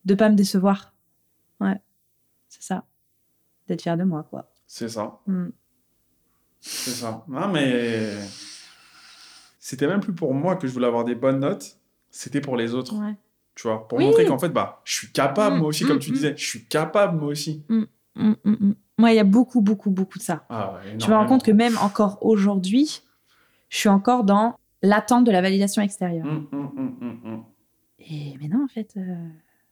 de pas me décevoir. Ouais, c'est ça. D'être fier de moi, quoi. C'est ça. Mm. C'est ça. Non, mais c'était même plus pour moi que je voulais avoir des bonnes notes, c'était pour les autres. Ouais. Tu vois, pour montrer qu'en fait, bah, je suis capable, mm, moi aussi, comme mm, tu disais, je suis capable, moi aussi. Moi, il y a beaucoup, beaucoup, beaucoup de ça. Ah, je me rends compte que même encore aujourd'hui, je suis encore dans l'attente de la validation extérieure. Et mais non, en fait, euh,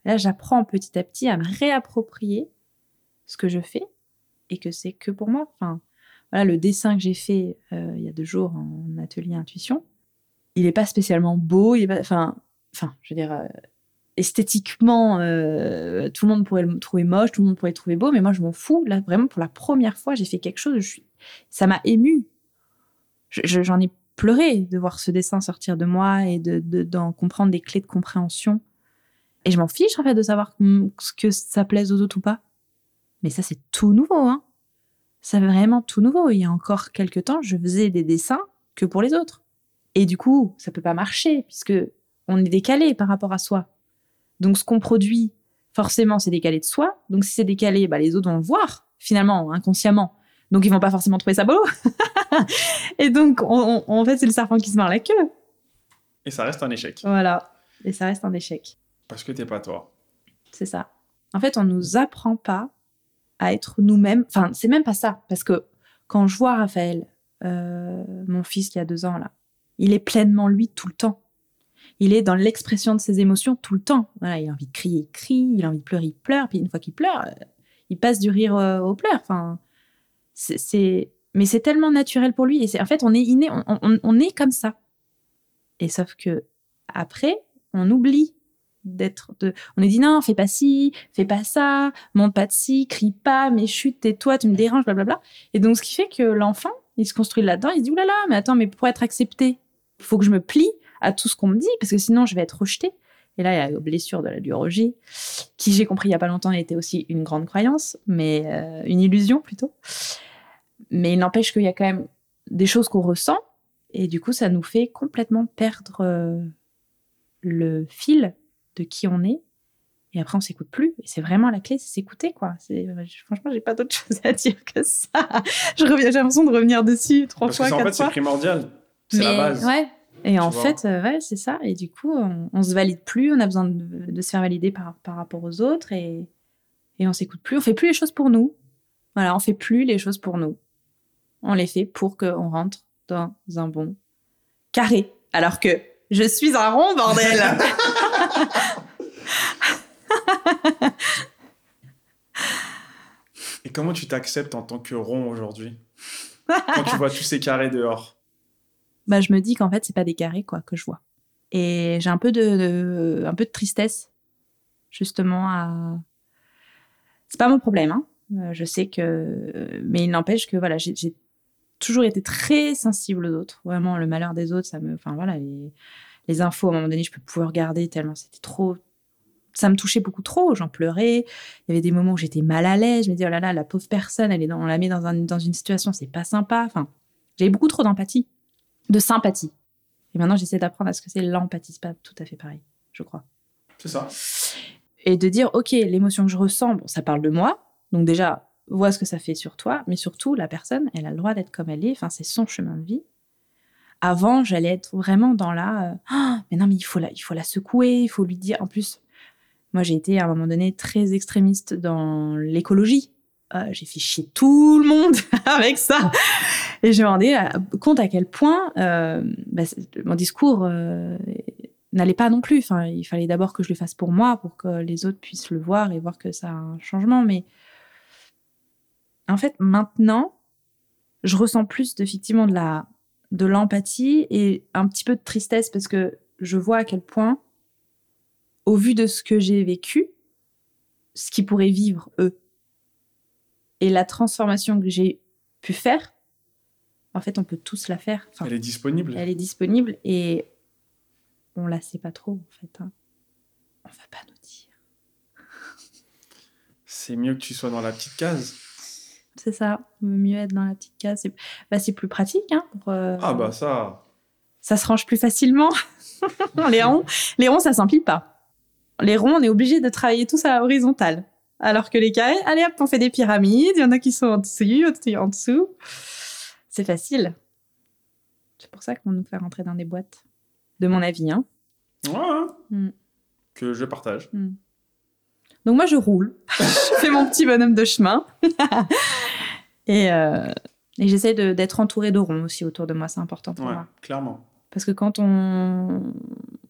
là, j'apprends petit à petit à me réapproprier ce que je fais et que c'est que pour moi. Enfin, voilà, le dessin que j'ai fait euh, il y a deux jours en atelier intuition, il n'est pas spécialement beau. Il est enfin, enfin, je veux dire, euh, esthétiquement, tout le monde pourrait le trouver moche, tout le monde pourrait le trouver beau, mais moi, je m'en fous. Là, vraiment, pour la première fois, j'ai fait quelque chose. Je suis... Ça m'a ému. J'en ai pleuré de voir ce dessin sortir de moi et de d'en comprendre des clés de compréhension. Et je m'en fiche en fait de savoir ce que ça plaise aux autres ou pas. Mais ça c'est tout nouveau, hein. C'est vraiment tout nouveau. Il y a encore quelques temps, je faisais des dessins que pour les autres. Et du coup, ça peut pas marcher puisque on est décalé par rapport à soi. Donc ce qu'on produit, forcément, c'est décalé de soi. Donc si c'est décalé, bah, les autres vont le voir finalement, inconsciemment. Donc ils vont pas forcément trouver ça beau. et donc en fait c'est le serpent qui se mord la queue. Et ça reste un échec. Voilà. Et ça reste un échec. Parce que t'es pas toi. C'est ça. En fait on nous apprend pas à être nous-mêmes. Enfin c'est même pas ça parce que quand je vois Raphaël, euh, mon fils qui a deux ans là, il est pleinement lui tout le temps. Il est dans l'expression de ses émotions tout le temps. Il a envie de crier, il crie, il a envie de pleurer, il pleure, puis une fois qu'il pleure, euh, il passe du rire euh, au pleur. Enfin, c'est, mais c'est tellement naturel pour lui. Et en fait, on est inné, on, est comme ça. Et sauf que après, on oublie d'être on est dit non fais pas ci fais pas ça monte pas de ci crie pas mais chute tais-toi tu me déranges blablabla et donc ce qui fait que l'enfant il se construit là-dedans il se dit oulala mais attends mais pour être accepté il faut que je me plie à tout ce qu'on me dit parce que sinon je vais être rejeté et là, il y a la blessure de la biologie, qui j'ai compris il y a pas longtemps était aussi une grande croyance, mais euh, une illusion plutôt. Mais il n'empêche qu'il y a quand même des choses qu'on ressent, et du coup, ça nous fait complètement perdre euh, le fil de qui on est. Et après, on s'écoute plus. Et c'est vraiment la clé, c'est s'écouter, quoi. C'est, franchement, j'ai pas d'autre chose à dire que ça. Je reviens, j'ai l'impression de revenir dessus trois fois, quatre fois. En fait, c'est primordial. C'est la base. Ouais, et en fait, euh, ouais, c'est ça. Et du coup, on, on, se valide plus, on a besoin de, se faire valider par, par rapport aux autres et, et on s'écoute plus. On fait plus les choses pour nous. Voilà, on fait plus les choses pour nous. On les fait pour qu'on rentre dans un bon carré. Alors que je suis un rond, bordel Et comment tu t'acceptes en tant que rond aujourd'hui? Quand tu vois tous ces carrés dehors? Bah, je me dis qu'en fait, c'est pas des carrés quoi que je vois. Et j'ai un peu de, un peu de tristesse justement à. C'est pas mon problème, hein. Euh, je sais que, mais il n'empêche que voilà, j'ai toujours été très sensible aux autres. Vraiment, le malheur des autres, ça me, enfin voilà, les, les infos à un moment donné, je peux plus regarder tellement c'était trop ça me touchait beaucoup trop, j'en pleurais. Il y avait des moments où j'étais mal à l'aise, je me disais, oh là là, la pauvre personne, elle est on la met dans, un, dans une situation, c'est pas sympa. Enfin, j'avais beaucoup trop d'empathie de sympathie. Et maintenant, j'essaie d'apprendre à ce que c'est l'empathie. C'est pas tout à fait pareil, je crois. C'est ça. Et de dire, OK, l'émotion que je ressens, bon, ça parle de moi. Donc déjà, vois ce que ça fait sur toi. Mais surtout, la personne, elle a le droit d'être comme elle est. Enfin, c'est son chemin de vie. Avant, j'allais être vraiment dans la, euh, ah, mais non, mais il faut la, il faut la secouer, il faut lui dire. En plus, moi, j'ai été à un moment donné très extrémiste dans l'écologie. Euh, j'ai fait chier tout le monde avec ça. Et je me rendais euh, compte à quel point euh, bah, mon discours euh, n'allait pas non plus. Enfin, il fallait d'abord que je le fasse pour moi, pour que les autres puissent le voir et voir que ça a un changement. Mais en fait, maintenant, je ressens plus effectivement de la de l'empathie et un petit peu de tristesse parce que je vois à quel point au vu de ce que j'ai vécu, ce qu'ils pourraient vivre eux. Et la transformation que j'ai pu faire, en fait, on peut tous la faire. Enfin, Elle est disponible. elle est disponible et on la sait pas trop, en fait. hein. On va pas nous dire. C'est mieux que tu sois dans la petite case. C'est ça. Mieux être dans la petite case. C'est bah, c'est plus pratique. Hein, pour, euh, Ah bah ça. Ça se range plus facilement. les ronds, les ronds, ça s'empile pas. Les ronds, on est obligé de travailler tous à l'horizontale. Alors que les carrés, allez hop, on fait des pyramides. Il y en a qui sont en dessus, au-dessus, en dessous. C'est facile. C'est pour ça qu'on nous fait rentrer dans des boîtes. De mon avis, hein. Ouais, hein. Mm. Que je partage. Donc moi, je roule. je fais mon petit bonhomme de chemin. et euh, et j'essaie d'être entourée de ronds aussi autour de moi. C'est important pour Ouais, moi. clairement. Parce que quand on,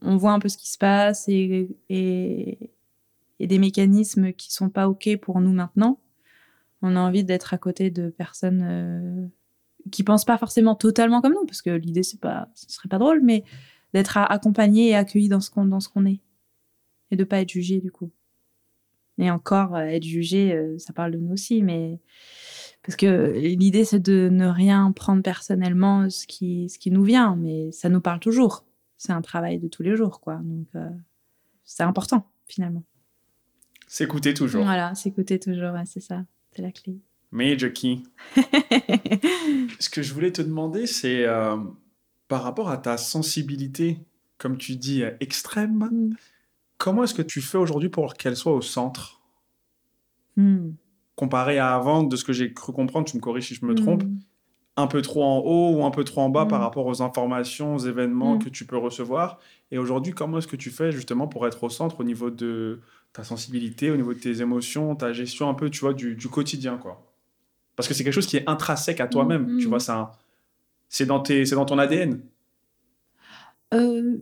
on voit un peu ce qui se passe et, et, et des mécanismes qui sont pas OK pour nous maintenant, on a envie d'être à côté de personnes euh, qui pensent pas forcément totalement comme nous, parce que l'idée, c'est pas, ce serait pas drôle, mais d'être accompagné et accueilli dans ce qu'on dans ce qu'on est. Et de pas être jugé, du coup. Et encore, euh, être jugé, euh, ça parle de nous aussi, mais parce que l'idée, c'est de ne rien prendre personnellement ce qui, ce qui nous vient, mais ça nous parle toujours. C'est un travail de tous les jours, quoi. Donc, euh, c'est important, finalement. S'écouter toujours. Voilà, s'écouter toujours, ouais, c'est ça. C'est la clé. Major key. Ce que je voulais te demander, c'est euh, par rapport à ta sensibilité, comme tu dis, extrême, Mm. comment est-ce que tu fais aujourd'hui pour qu'elle soit au centre? Hmm. Comparé à avant, de ce que j'ai cru comprendre, tu me corriges si je me trompe, Hmm. un peu trop en haut ou un peu trop en bas Mm. par rapport aux informations, aux événements Mm. que tu peux recevoir. Et aujourd'hui, comment est-ce que tu fais justement pour être au centre au niveau de ta sensibilité, au niveau de tes émotions, ta gestion un peu, tu vois, du, du quotidien, quoi Parce que c'est quelque chose qui est intrinsèque à toi-même, tu vois, c'est un- c'est dans, tes- dans ton ADN. Euh,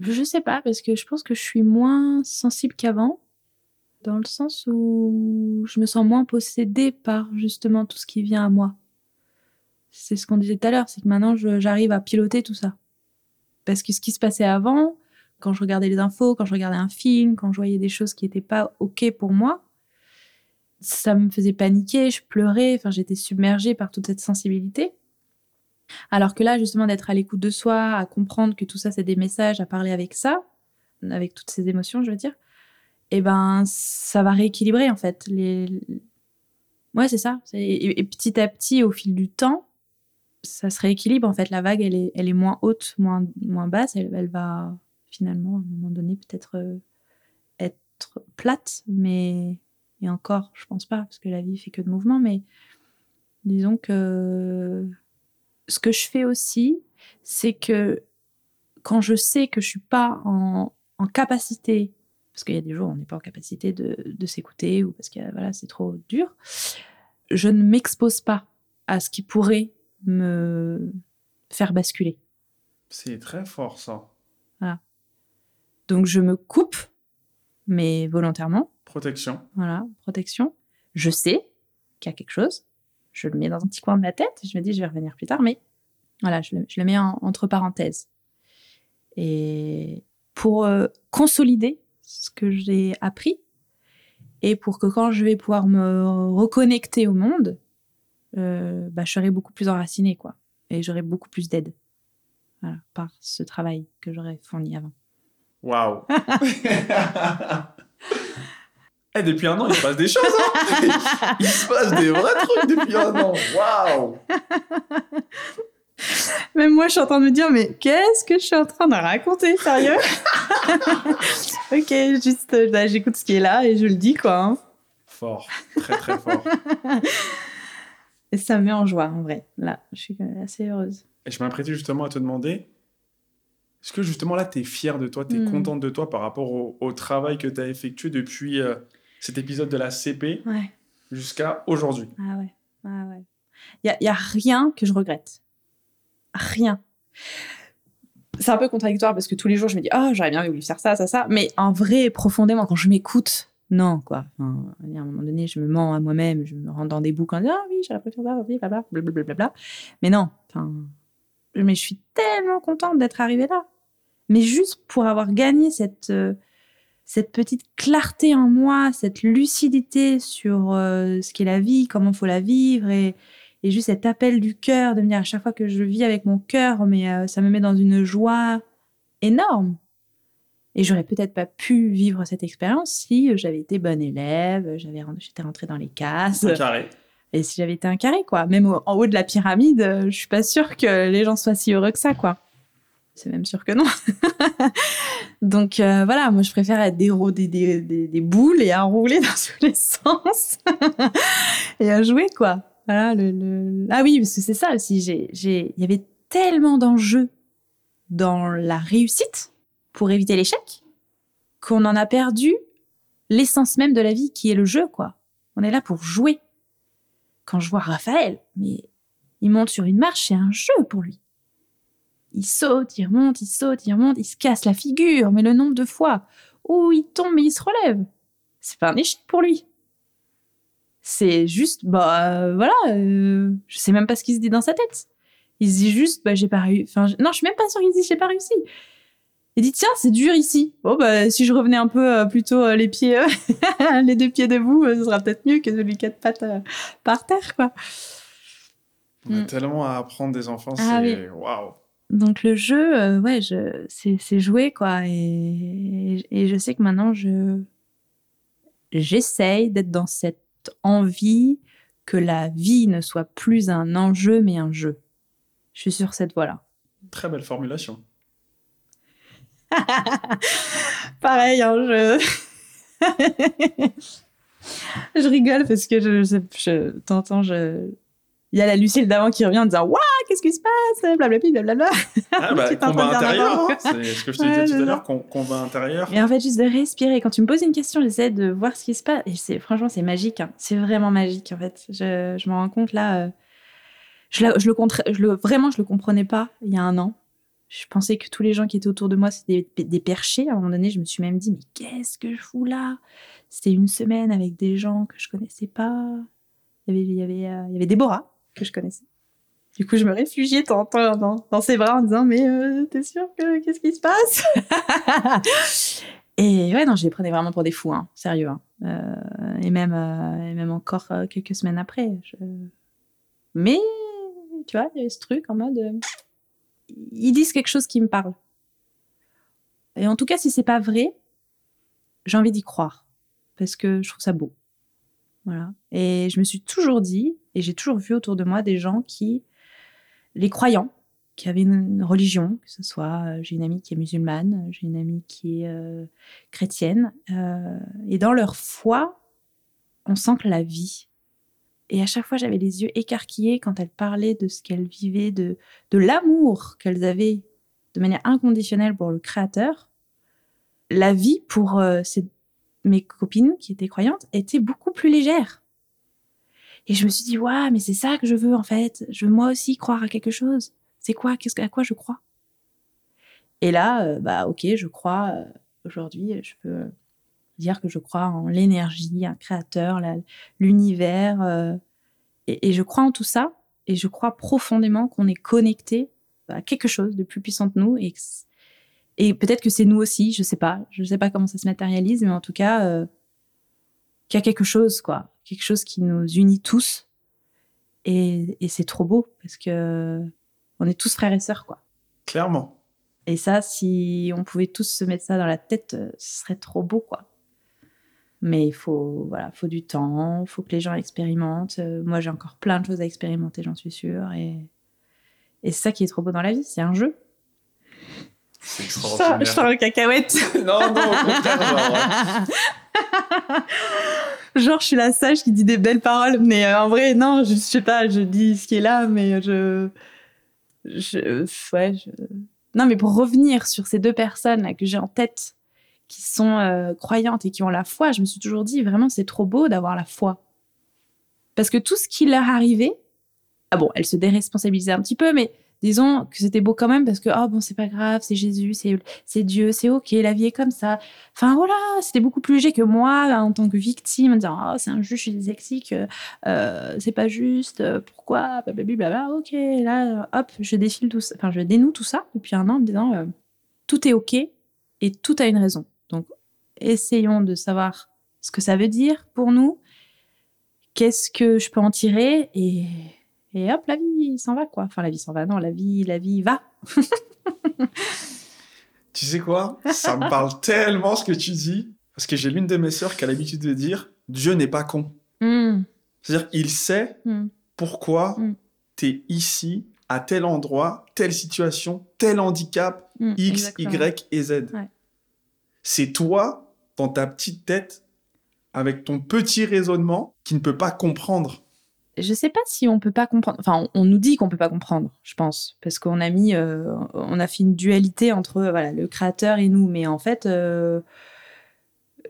je sais pas, parce que je pense que je suis moins sensible qu'avant, dans le sens où je me sens moins possédée par justement tout ce qui vient à moi. C'est ce qu'on disait tout à l'heure, c'est que maintenant j'arrive à piloter tout ça. Parce que ce qui se passait avant, quand je regardais les infos, quand je regardais un film, quand je voyais des choses qui n'étaient pas OK pour moi, ça me faisait paniquer, je pleurais, enfin j'étais submergée par toute cette sensibilité. Alors que là, justement, d'être à l'écoute de soi, à comprendre que tout ça, c'est des messages, à parler avec ça, avec toutes ces émotions, je veux dire, et ben, ça va rééquilibrer, en fait. Les... Ouais, c'est ça. Et, et petit à petit, au fil du temps, ça se rééquilibre, en fait. La vague, elle est, elle est moins haute, moins, moins basse. Elle va, finalement, à un moment donné, peut-être euh, être plate, mais... Et encore, je pense pas, parce que la vie fait que de mouvement, mais disons que ce que je fais aussi, c'est que quand je sais que je suis pas en, en capacité, parce qu'il y a des jours où on n'est pas en capacité de, de s'écouter ou parce que voilà, c'est trop dur, je ne m'expose pas à ce qui pourrait me faire basculer. C'est très fort, ça. Donc je me coupe, mais volontairement, Protection. voilà, protection. Je sais qu'il y a quelque chose, je le mets dans un petit coin de ma tête, je me dis je vais revenir plus tard, mais voilà, je le, je le mets en- entre parenthèses. Et pour euh, consolider ce que j'ai appris, et pour que quand je vais pouvoir me reconnecter au monde, euh, bah, je serai beaucoup plus enracinée, quoi. Et j'aurai beaucoup plus d'aide. Voilà, par ce travail que j'aurais fourni avant. Waouh. Eh, depuis un an, il se passe des choses. hein. il se passe des vrais trucs depuis un an. Waouh. Même moi, je suis en train de me dire, mais qu'est-ce que je suis en train de raconter, sérieux? Ok, juste, euh, bah, j'écoute ce qui est là et je le dis, quoi. hein. Fort. Très, très fort. Et ça me met en joie, en vrai. Là, je suis assez heureuse. Et je m'apprêtais justement à te demander, est-ce que justement là, tu es fière de toi, tu es Mm. contente de toi par rapport au, au travail que tu as effectué depuis euh, cet épisode de la CP Ouais. jusqu'à aujourd'hui? Ah ouais. Ah ouais. Il y a, rien que je regrette. Rien. C'est un peu contradictoire parce que tous les jours, je me dis, oh, j'aurais bien voulu faire ça, ça, ça. Mais en vrai, profondément, quand je m'écoute, non, quoi. Enfin, à un moment donné, je me mens à moi-même, je me rentre dans des boucles en disant, ah oui, j'aurais faire ça, oui, blabla, blablabla, blablabla. Mais non, enfin, mais je suis tellement contente d'être arrivée là. Mais juste pour avoir gagné cette, euh, cette petite clarté en moi, cette lucidité sur euh, ce qu'est la vie, comment faut la vivre et, et juste cet appel du cœur de me dire à chaque fois que je vis avec mon cœur, mais euh, ça me met dans une joie énorme. Et j'aurais peut-être pas pu vivre cette expérience si j'avais été bonne élève, j'avais j'étais rentrée dans les cases. Un carré. Et si j'avais été un carré, quoi. Même en haut de la pyramide, je suis pas sûre que les gens soient si heureux que ça, quoi. C'est même sûr que non. Donc euh, voilà, moi je préfère être des, des, des, des, boules et à rouler dans tous les sens et à jouer, quoi. Voilà, le, Ah oui, parce que c'est ça aussi. Il y avait tellement d'enjeux dans la réussite pour éviter l'échec qu'on en a perdu l'essence même de la vie qui est le jeu, quoi. On est là pour jouer. Quand je vois Raphaël, mais il monte sur une marche, c'est un jeu pour lui. Il saute, il remonte, il saute, il remonte, il se casse la figure, mais le nombre de fois où il tombe et il se relève, c'est pas un échec pour lui. C'est juste, bah euh, voilà, euh, je sais même pas ce qu'il se dit dans sa tête. Il se dit juste, bah j'ai pas réussi. Enfin, non, je suis même pas sûre qu'il se dit j'ai pas réussi. Il dit tiens, c'est dur ici. Bon bah si je revenais un peu euh, plutôt les pieds, les deux pieds debout, ce sera peut-être mieux que celui quatre pattes par terre, quoi. On a mm. tellement à apprendre des enfants, ah c'est waouh. Donc le jeu, ouais, je, c'est, jouer quoi, et, et, je sais que maintenant je, j'essaye d'être dans cette envie que la vie ne soit plus un enjeu mais un jeu. Je suis sur cette voie-là. Très belle formulation. Pareil, hein, je... je rigole parce que je, je, je t'entends, je, il y a la Lucille d'avant qui revient en disant Waouh, qu'est-ce qui se passe? Blablabla, blablabla. Ah, bah, combat intérieur, hein. c'est ce que je te disais tout à l'heure, combat intérieur. Et en fait, juste de respirer. Quand tu me poses une question, j'essaie de voir ce qui se passe. Et c'est, franchement, c'est magique. Hein. C'est vraiment magique, en fait. Je, je me rends compte là. Euh, je, le, je le, vraiment, je le comprenais pas il y a un an. Je pensais que tous les gens qui étaient autour de moi, c'était des, des, perchés. À un moment donné, je me suis même dit Mais qu'est-ce que je fous là? C'était une semaine avec des gens que je connaissais pas. Il y avait, il y avait, euh, il y avait Déborah que je connaissais. Du coup, je me réfugiais dans, dans, ses bras en disant Mais euh, t'es sûr que qu'est-ce qui se passe? Et ouais, non, je les prenais vraiment pour des fous, hein, sérieux. Hein. Euh, et, même, euh, et même encore quelques semaines après. Mais, tu vois, il y avait ce truc en mode Ils disent quelque chose qui me parle. Et en tout cas, si c'est pas vrai, j'ai envie d'y croire. Parce que je trouve ça beau. Et je me suis toujours dit, et j'ai toujours vu autour de moi des gens qui, les croyants, qui avaient une religion, que ce soit, euh, j'ai une amie qui est musulmane, j'ai une amie qui est euh, chrétienne, euh, et dans leur foi, on sent que la vie. Et à chaque fois, j'avais les yeux écarquillés quand elles parlaient de ce qu'elles vivaient, de, de l'amour qu'elles avaient de manière inconditionnelle pour le Créateur. La vie pour ces mes copines qui étaient croyantes étaient beaucoup plus légères. Et je me suis dit, ouais, mais c'est ça que je veux en fait. Je veux moi aussi croire à quelque chose. C'est quoi? Qu'est-ce à quoi je crois? Et là, euh, bah ok, je crois. Euh, aujourd'hui, je peux dire que je crois en l'énergie, un créateur, l'univers, euh, et, et, je crois en tout ça. Et je crois profondément qu'on est connecté à quelque chose de plus puissant que nous et et peut-être que c'est nous aussi, je sais pas. Je sais pas comment ça se matérialise, mais en tout cas, euh, qu'il y a quelque chose, quoi. Quelque chose qui nous unit tous. Et, et c'est trop beau, parce que on est tous frères et sœurs, quoi. Clairement. Et ça, si on pouvait tous se mettre ça dans la tête, euh, ce serait trop beau, quoi. Mais il faut, voilà, faut du temps, il faut que les gens expérimentent. Euh, moi, j'ai encore plein de choses à expérimenter, j'en suis sûre. Et, et c'est ça qui est trop beau dans la vie, c'est un jeu. C'est extraordinaire. Je cacahuète. non, non, au contraire, genre. genre, je suis la sage qui dit des belles paroles, mais euh, en vrai, non, je, sais pas, je dis ce qui est là, mais je. Je. Ouais, je. Non, mais pour revenir sur ces deux personnes là que j'ai en tête, qui sont euh, croyantes et qui ont la foi, je me suis toujours dit, vraiment, c'est trop beau d'avoir la foi. Parce que tout ce qui leur arrivait, ah bon, elles se déresponsabilisaient un petit peu, mais disons que c'était beau quand même parce que oh bon c'est pas grave c'est Jésus c'est Dieu c'est ok la vie est comme ça. Enfin voilà c'était beaucoup plus léger que moi en tant que victime en disant oh c'est un juge je suis dyslexique euh, c'est pas juste pourquoi blablabla ok là hop je défile tout enfin je dénoue tout ça depuis un an en me disant euh, tout est ok et tout a une raison. Donc essayons de savoir ce que ça veut dire pour nous, qu'est-ce que je peux en tirer et, et hop, la vie s'en va quoi. Enfin, la vie s'en va, non, la vie, la vie va. tu sais quoi? Ça me parle tellement ce que tu dis, parce que j'ai l'une de mes sœurs qui a l'habitude de dire Dieu n'est pas con. Hmm. C'est-à-dire, il sait Hmm. pourquoi Mm. tu es ici, à tel endroit, telle situation, tel handicap, Hmm, X, exactement. Y et Z. Ouais. C'est toi, dans ta petite tête, avec ton petit raisonnement, qui ne peut pas comprendre. Je sais pas si on peut pas comprendre. Enfin, on, nous dit qu'on peut pas comprendre, je pense, parce qu'on a mis, euh, on a fait une dualité entre voilà le créateur et nous. Mais en fait, euh,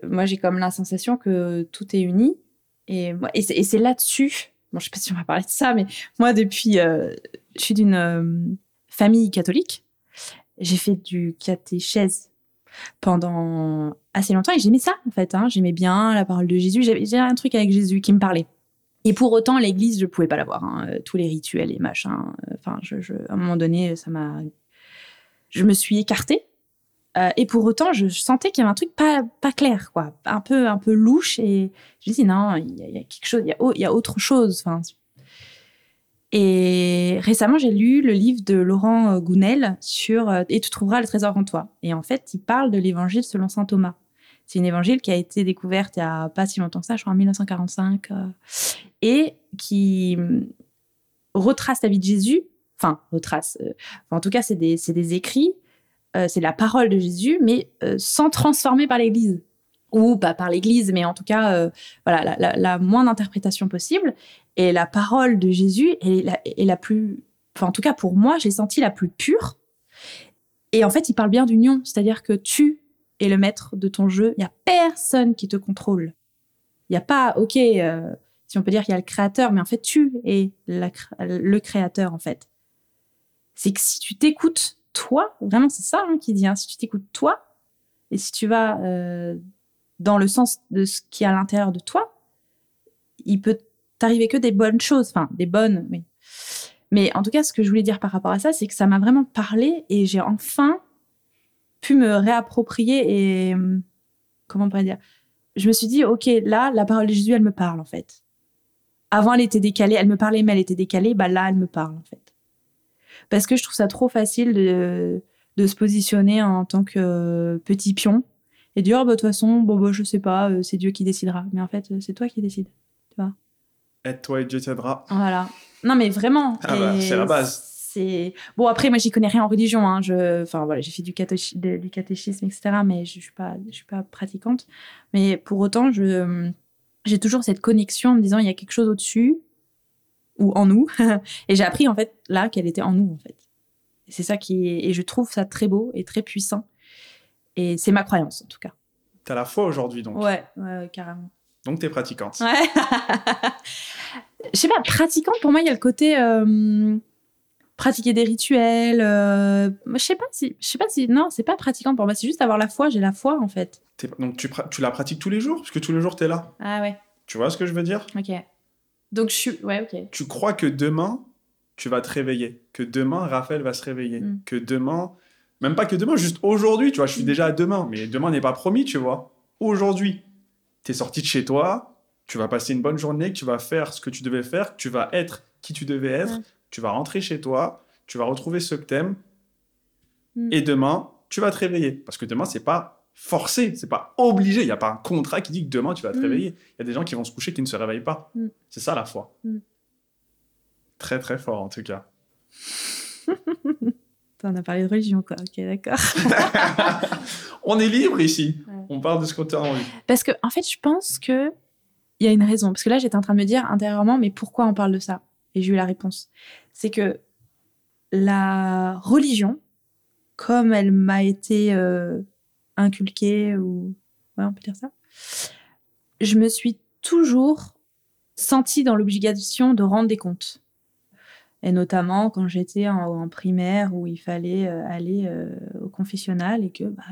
moi j'ai comme la sensation que tout est uni. Et, et c'est là-dessus. Bon, je sais pas si on va parler de ça, mais moi depuis, euh, je suis d'une famille catholique. J'ai fait du catéchèse pendant assez longtemps et j'aimais ça en fait. hein. J'aimais bien la parole de Jésus. J'avais un truc avec Jésus qui me parlait. Et pour autant, l'église, je pouvais pas l'avoir. hein. Euh, Tous les rituels et machin. euh, Enfin, à un moment donné, ça m'a. Je me suis écartée. Euh, et pour autant, je, sentais qu'il y avait un truc pas, clair, quoi. Un peu, un peu louche. Et je me dis, non, il y, a- quelque chose, il y autre chose. Enfin, et récemment, j'ai lu le livre de Laurent Gounel sur Et tu trouveras le trésor en toi. Et en fait, il parle de l'évangile selon saint Thomas. C'est une évangile qui a été découverte il y a pas si longtemps que ça, je crois en 1945, euh, et qui hum, retrace la vie de Jésus. Enfin, retrace. euh, en tout cas, c'est des, écrits, euh, c'est la parole de Jésus, mais sans transformer par l'Église. Ou pas par l'Église, mais en tout cas, voilà, la, moins d'interprétation possible. Et la parole de Jésus est la, plus. En tout cas, pour moi, j'ai senti la plus pure. Et en fait, il parle bien d'union, c'est-à-dire que tu es le maître de ton jeu. Il n'y a personne qui te contrôle. Il n'y a pas, ok, euh, si on peut dire qu'il y a le créateur, mais en fait, tu es le créateur, en fait. C'est que si tu t'écoutes, toi, vraiment, c'est ça hein, qui dit, hein, si tu t'écoutes toi, et si tu vas euh, dans le sens de ce qui est à l'intérieur de toi, il peut t'arriver que des bonnes choses, enfin, des bonnes, oui. Mais en tout cas, ce que je voulais dire par rapport à ça, c'est que ça m'a vraiment parlé et j'ai enfin pu me réapproprier et comment on pourrait dire? Je me suis dit ok là la parole de Jésus elle me parle en fait. Avant elle était décalée elle me parlait mais elle était décalée bah là elle me parle en fait. Parce que je trouve ça trop facile de, de se positionner en tant que euh, petit pion et dire oh, bah, de toute façon bon bah, je sais pas euh, c'est Dieu qui décidera. Mais en fait euh, c'est toi qui décides Aide-toi et Dieu t'aidera. voilà. Non mais vraiment Ah bah, c'est la base. C'est bon après moi j'y connais rien en religion hein. je enfin voilà j'ai fait du, catéchisme etc mais je, suis pas je suis pas pratiquante mais pour autant je j'ai toujours cette connexion en me disant il y a quelque chose au-dessus ou en nous et j'ai appris en fait là qu'elle était en nous en fait et c'est ça qui est et je trouve ça très beau et très puissant et c'est ma croyance en tout cas T'as la foi aujourd'hui, donc. ouais, carrément Donc t'es pratiquante. Ouais. je sais pas, pratiquante, pour moi, il y a le côté euh, pratiquer des rituels. euh, je sais pas si, je sais pas si, non, c'est pas pratiquante pour moi, c'est juste avoir la foi. J'ai la foi en fait. Donc tu, la pratiques tous les jours, parce que tous les jours t'es là. Ah ouais, Tu vois ce que je veux dire? Ok. Donc je suis, ouais, ok. Tu crois que demain, tu vas te réveiller? Que demain, Raphaël va se réveiller? Mm. Que demain, même pas que demain, juste aujourd'hui, tu vois, je suis Mm. déjà à demain. Mais demain n'est pas promis, tu vois. Aujourd'hui, t'es sorti de chez toi, tu vas passer une bonne journée, que tu vas faire ce que tu devais faire, que tu vas être qui tu devais être, Mm. Tu vas rentrer chez toi, tu vas retrouver ce que t'aimes. Mm. Et demain, tu vas te réveiller. Parce que demain, c'est pas forcé, c'est pas obligé. Il n'y a pas un contrat qui dit que demain, tu vas te Mm. réveiller. Il y a des gens qui vont se coucher qui ne se réveillent pas. Mm. C'est ça la foi. Très, très fort, en tout cas. On a parlé de religion, quoi. Ok, d'accord. On est libre ici. Ouais. On parle de ce qu'on a envie. Parce que, en fait, je pense que il y a une raison. Parce que là, j'étais en train de me dire intérieurement, mais pourquoi on parle de ça? Et j'ai eu la réponse. C'est que la religion, comme elle m'a été euh, inculquée, ou ouais, on peut dire ça, je me suis toujours sentie dans l'obligation de rendre des comptes. Et notamment quand j'étais en, en primaire où il fallait euh, aller euh, au confessionnal et que bah,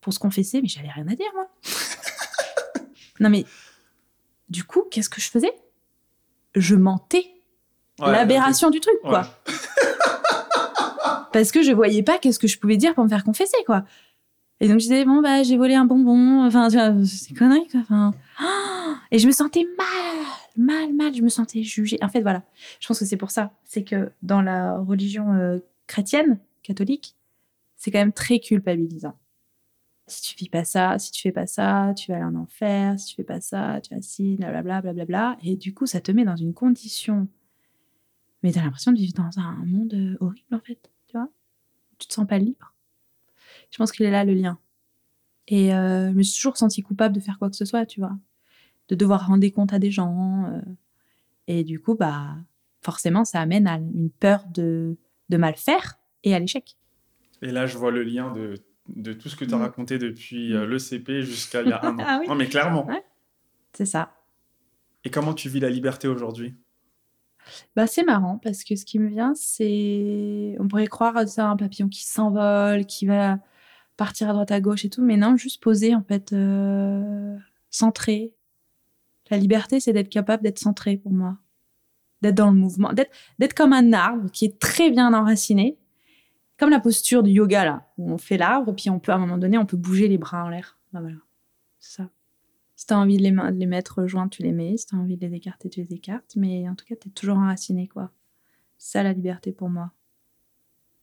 pour se confesser, mais j'avais rien à dire moi. non mais du coup, qu'est-ce que je faisais? Je mentais. Ouais, L'aberration du truc, quoi. Parce que je voyais pas qu'est-ce que je pouvais dire pour me faire confesser, quoi. Et donc je disais bon bah j'ai volé un bonbon, enfin c'est connerie quoi. Enfin, et je me sentais mal, mal, mal. Je me sentais jugée. En fait voilà, je pense que c'est pour ça. C'est que dans la religion euh, chrétienne, catholique, c'est quand même très culpabilisant. Si tu vis pas ça, si tu fais pas ça, tu vas aller en enfer. Si tu fais pas ça, tu vas ci, blablabla, blablabla. Et du coup, ça te met dans une condition. Mais t'as l'impression de vivre dans un monde euh, horrible en fait, tu vois? Tu te sens pas libre. Je pense qu'il est là le lien. Et euh, je me suis toujours sentie coupable de faire quoi que ce soit, tu vois. De devoir rendre des comptes à des gens. euh. et du coup, bah, forcément, ça amène à une peur de, de mal faire et à l'échec. Et là, je vois le lien de, de tout ce que tu as Mm. raconté depuis euh, le CP jusqu'à il y a un an. Ah oui. Non, mais clairement. Ouais. C'est ça. Et comment tu vis la liberté aujourd'hui? Bah, c'est marrant parce que ce qui me vient, c'est. On pourrait croire à un papillon qui s'envole, qui va partir à droite à gauche et tout, mais non, juste posé, en fait, euh, centré. La liberté, c'est d'être capable d'être centré pour moi, d'être dans le mouvement, d'être d'être comme un arbre qui est très bien enraciné, comme la posture du yoga, là, où on fait l'arbre, puis on peut, à un moment donné, on peut bouger les bras en l'air. Bah, voilà, c'est ça. Si t'as envie de les, mettre joints, tu les mets. Si t'as envie de les écarter, tu les écartes. Mais en tout cas, t'es toujours enraciné, quoi. C'est ça la liberté pour moi.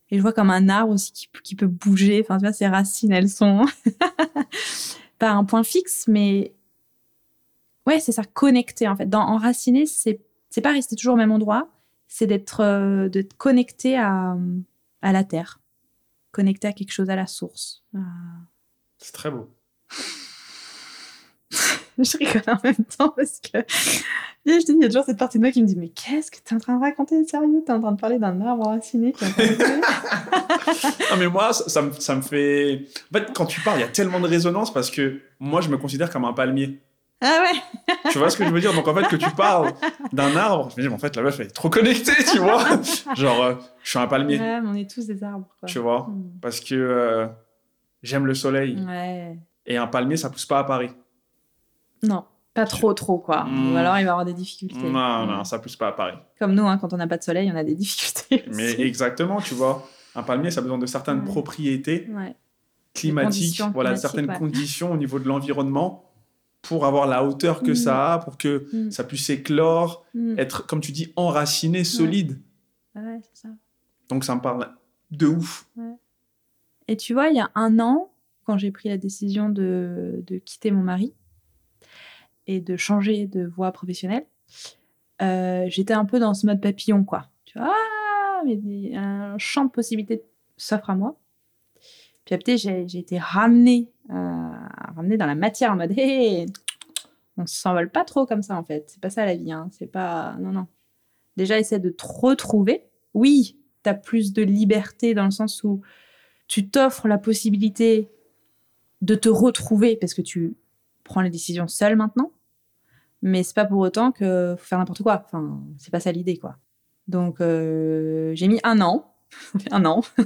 Et je vois comme un arbre aussi qui, peut bouger. Enfin, tu vois, ses racines, elles sont pas un point fixe, mais ouais, c'est ça, connecté en fait. Dans enraciné, c'est pas rester toujours au même endroit, c'est d'être euh, connecté à, la terre, connecté à quelque chose, à la source. C'est très beau. Je rigole en même temps parce que je dis, il y a toujours cette partie de moi qui me dit Mais qu'est-ce que tu es en train de raconter Sérieux? Tu es en train de parler d'un arbre enraciné qui a Non, mais moi, ça, ça me, ça me fait. En fait, quand tu parles, il y a tellement de résonance parce que moi, je me considère comme un palmier. Ah ouais Tu vois ce que je veux dire? Donc, en fait, que tu parles d'un arbre, je me dis, mais en fait, la meuf, elle est trop connectée, tu vois Genre, euh, je suis un palmier, Ouais, mais on est tous des arbres. Quoi. tu vois? Hmm. Parce que euh, j'aime le soleil. Ouais. Et un palmier, ça pousse pas à Paris. Non, pas trop, trop, quoi. Hmm. Ou alors il va y avoir des difficultés. Non, Hmm. non, ça pousse pas à Paris. Comme nous, hein, quand on n'a pas de soleil, on a des difficultés. Mais aussi. exactement, tu vois. Un palmier, ça a besoin de certaines Ouais. propriétés Ouais. climatiques, voilà, climatiques, certaines ouais. conditions au niveau de l'environnement pour avoir la hauteur que Mm. ça a, pour que ça puisse éclore, Hmm. être, comme tu dis, enraciné, solide. Ouais, c'est ça. Donc ça me parle de ouf. Et tu vois, il y a un an, quand j'ai pris la décision de, de quitter mon mari et de changer de voie professionnelle, euh, j'étais un peu dans ce mode papillon, quoi. Tu vois, ah, un champ de possibilités s'offre à moi. Puis après, j'ai j'ai été ramenée, euh, ramenée dans la matière en mode, hé, on s'envole pas trop comme ça, en fait. C'est pas ça la vie, hein. C'est pas. Non, non. Déjà, essaie de te retrouver. Oui, tu as plus de liberté dans le sens où tu t'offres la possibilité de te retrouver parce que tu prends les décisions seule maintenant. Mais c'est pas pour autant que faut faire n'importe quoi. Enfin, c'est pas ça l'idée, quoi. Donc, euh, j'ai mis un an. Un an.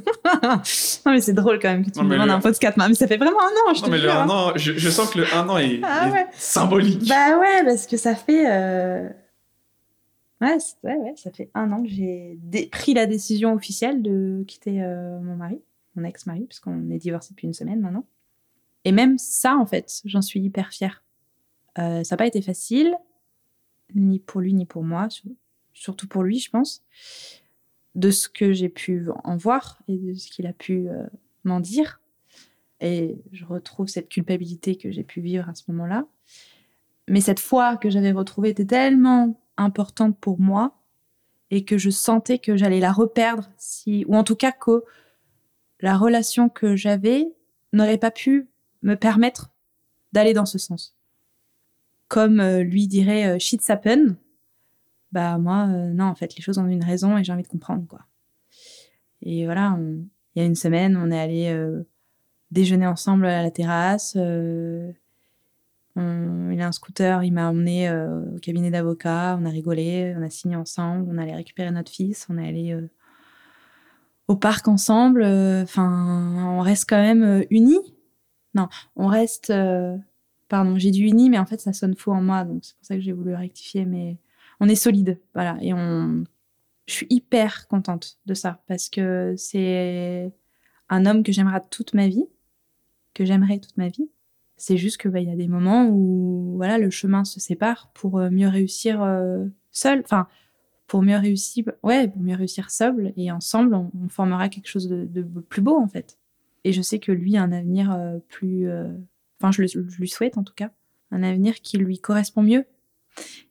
non, mais c'est drôle quand même que tu Non, me demandes le- un podcast, mais ça fait vraiment un an, je Non, te mais le un hein. an, je, je sens que le un an est, Ah est ouais. symbolique. Bah ouais, parce que ça fait. euh, Ouais, ouais, ouais, ça fait un an que j'ai pris la décision officielle de quitter euh, mon mari, mon ex-mari, puisqu'on est divorcés depuis une semaine maintenant. Et même ça, en fait, j'en suis hyper fière. Euh, ça n'a pas été facile, ni pour lui, ni pour moi, sur- surtout pour lui, je pense, de ce que j'ai pu en voir et de ce qu'il a pu euh, m'en dire. Et je retrouve cette culpabilité que j'ai pu vivre à ce moment-là. Mais cette foi que j'avais retrouvée était tellement importante pour moi et que je sentais que j'allais la reperdre si, ou en tout cas que la relation que j'avais n'aurait pas pu me permettre d'aller dans ce sens. Comme euh, lui dirait euh, shit's happen, bah moi, euh, non, en fait, les choses ont une raison et j'ai envie de comprendre, quoi. Et voilà, il y a une semaine, on est allé déjeuner ensemble à la terrasse. il a un scooter, il m'a emmené au cabinet d'avocat, on a rigolé, on a signé ensemble, on allait récupérer notre fils, on est allé au parc ensemble. Enfin, on reste quand même unis. Non, on reste. Pardon, j'ai dit unis, mais en fait, ça sonne faux en moi, donc c'est pour ça que j'ai voulu rectifier. Mais on est solide, voilà, et on. Je suis hyper contente de ça parce que c'est un homme que j'aimerais toute ma vie que j'aimerais toute ma vie. C'est juste que bah, il y a des moments où voilà le chemin se sépare pour euh, mieux réussir euh, seul. Enfin, pour mieux réussir, ouais, pour mieux réussir seul et ensemble, on, formera quelque chose de, plus beau en fait. Et je sais que lui a un avenir euh, plus, enfin, je, je, lui souhaite en tout cas, un avenir qui lui correspond mieux.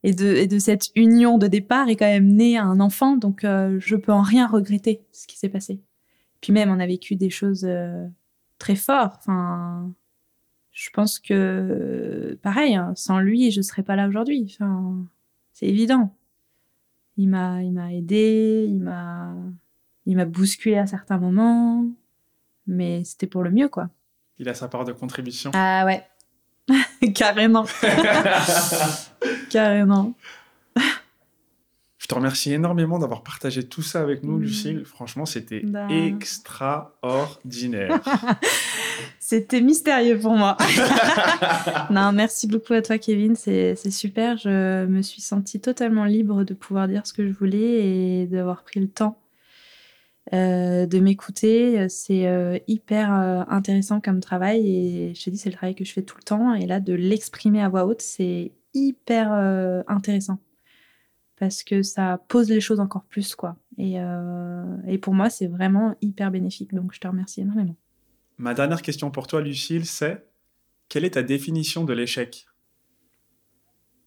Et de, et de cette union de départ est quand même né un enfant, donc je peux en rien regretter ce qui s'est passé. Puis même, on a vécu des choses très fortes. Enfin, je pense que, pareil, hein, sans lui, je serais pas là aujourd'hui. Enfin, c'est évident. Il m'a, il m'a aidé, il m'a, il m'a bousculé à certains moments, mais c'était pour le mieux, quoi. Il a sa part de contribution. Ah ouais, carrément, carrément te remercie énormément d'avoir partagé tout ça avec nous, mmh. Lucille. Franchement, c'était bah. extraordinaire. c'était mystérieux pour moi. non, merci beaucoup à toi, Kevin. C'est super. Je me suis sentie totalement libre de pouvoir dire ce que je voulais et d'avoir pris le temps euh, de m'écouter. C'est euh, hyper euh, intéressant comme travail et je te dis, c'est le travail que je fais tout le temps. Et là, de l'exprimer à voix haute, c'est hyper intéressant parce que ça pose les choses encore plus, quoi. Et, et pour moi, c'est vraiment hyper bénéfique. Donc, je te remercie énormément. Ma dernière question pour toi, Lucille, c'est quelle est ta définition de l'échec?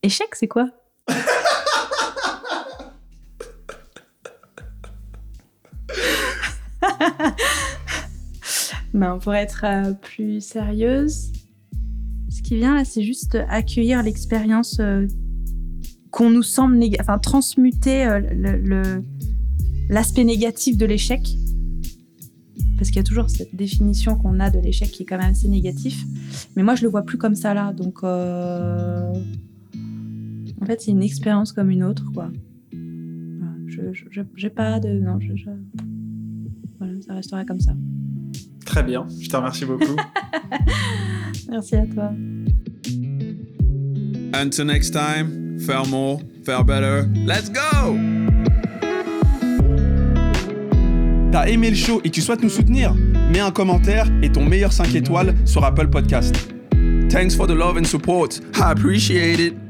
Échec, c'est quoi? ben, Pour être euh, plus sérieuse, ce qui vient là, c'est juste accueillir l'expérience euh, qu'on nous semble enfin transmuter euh, l'aspect négatif de l'échec. Parce qu'il y a toujours cette définition qu'on a de l'échec qui est quand même assez négatif. Mais moi je le vois plus comme ça là. Donc en fait c'est une expérience comme une autre quoi. Je j'ai pas de non je, voilà ça restera comme ça très bien je te remercie beaucoup merci à toi until next time faire more, faire better. Let's go! T'as aimé le show et tu souhaites nous soutenir? Mets un commentaire et ton meilleur 5 étoiles sur Apple Podcast. Thanks for the love and support. I appreciate it.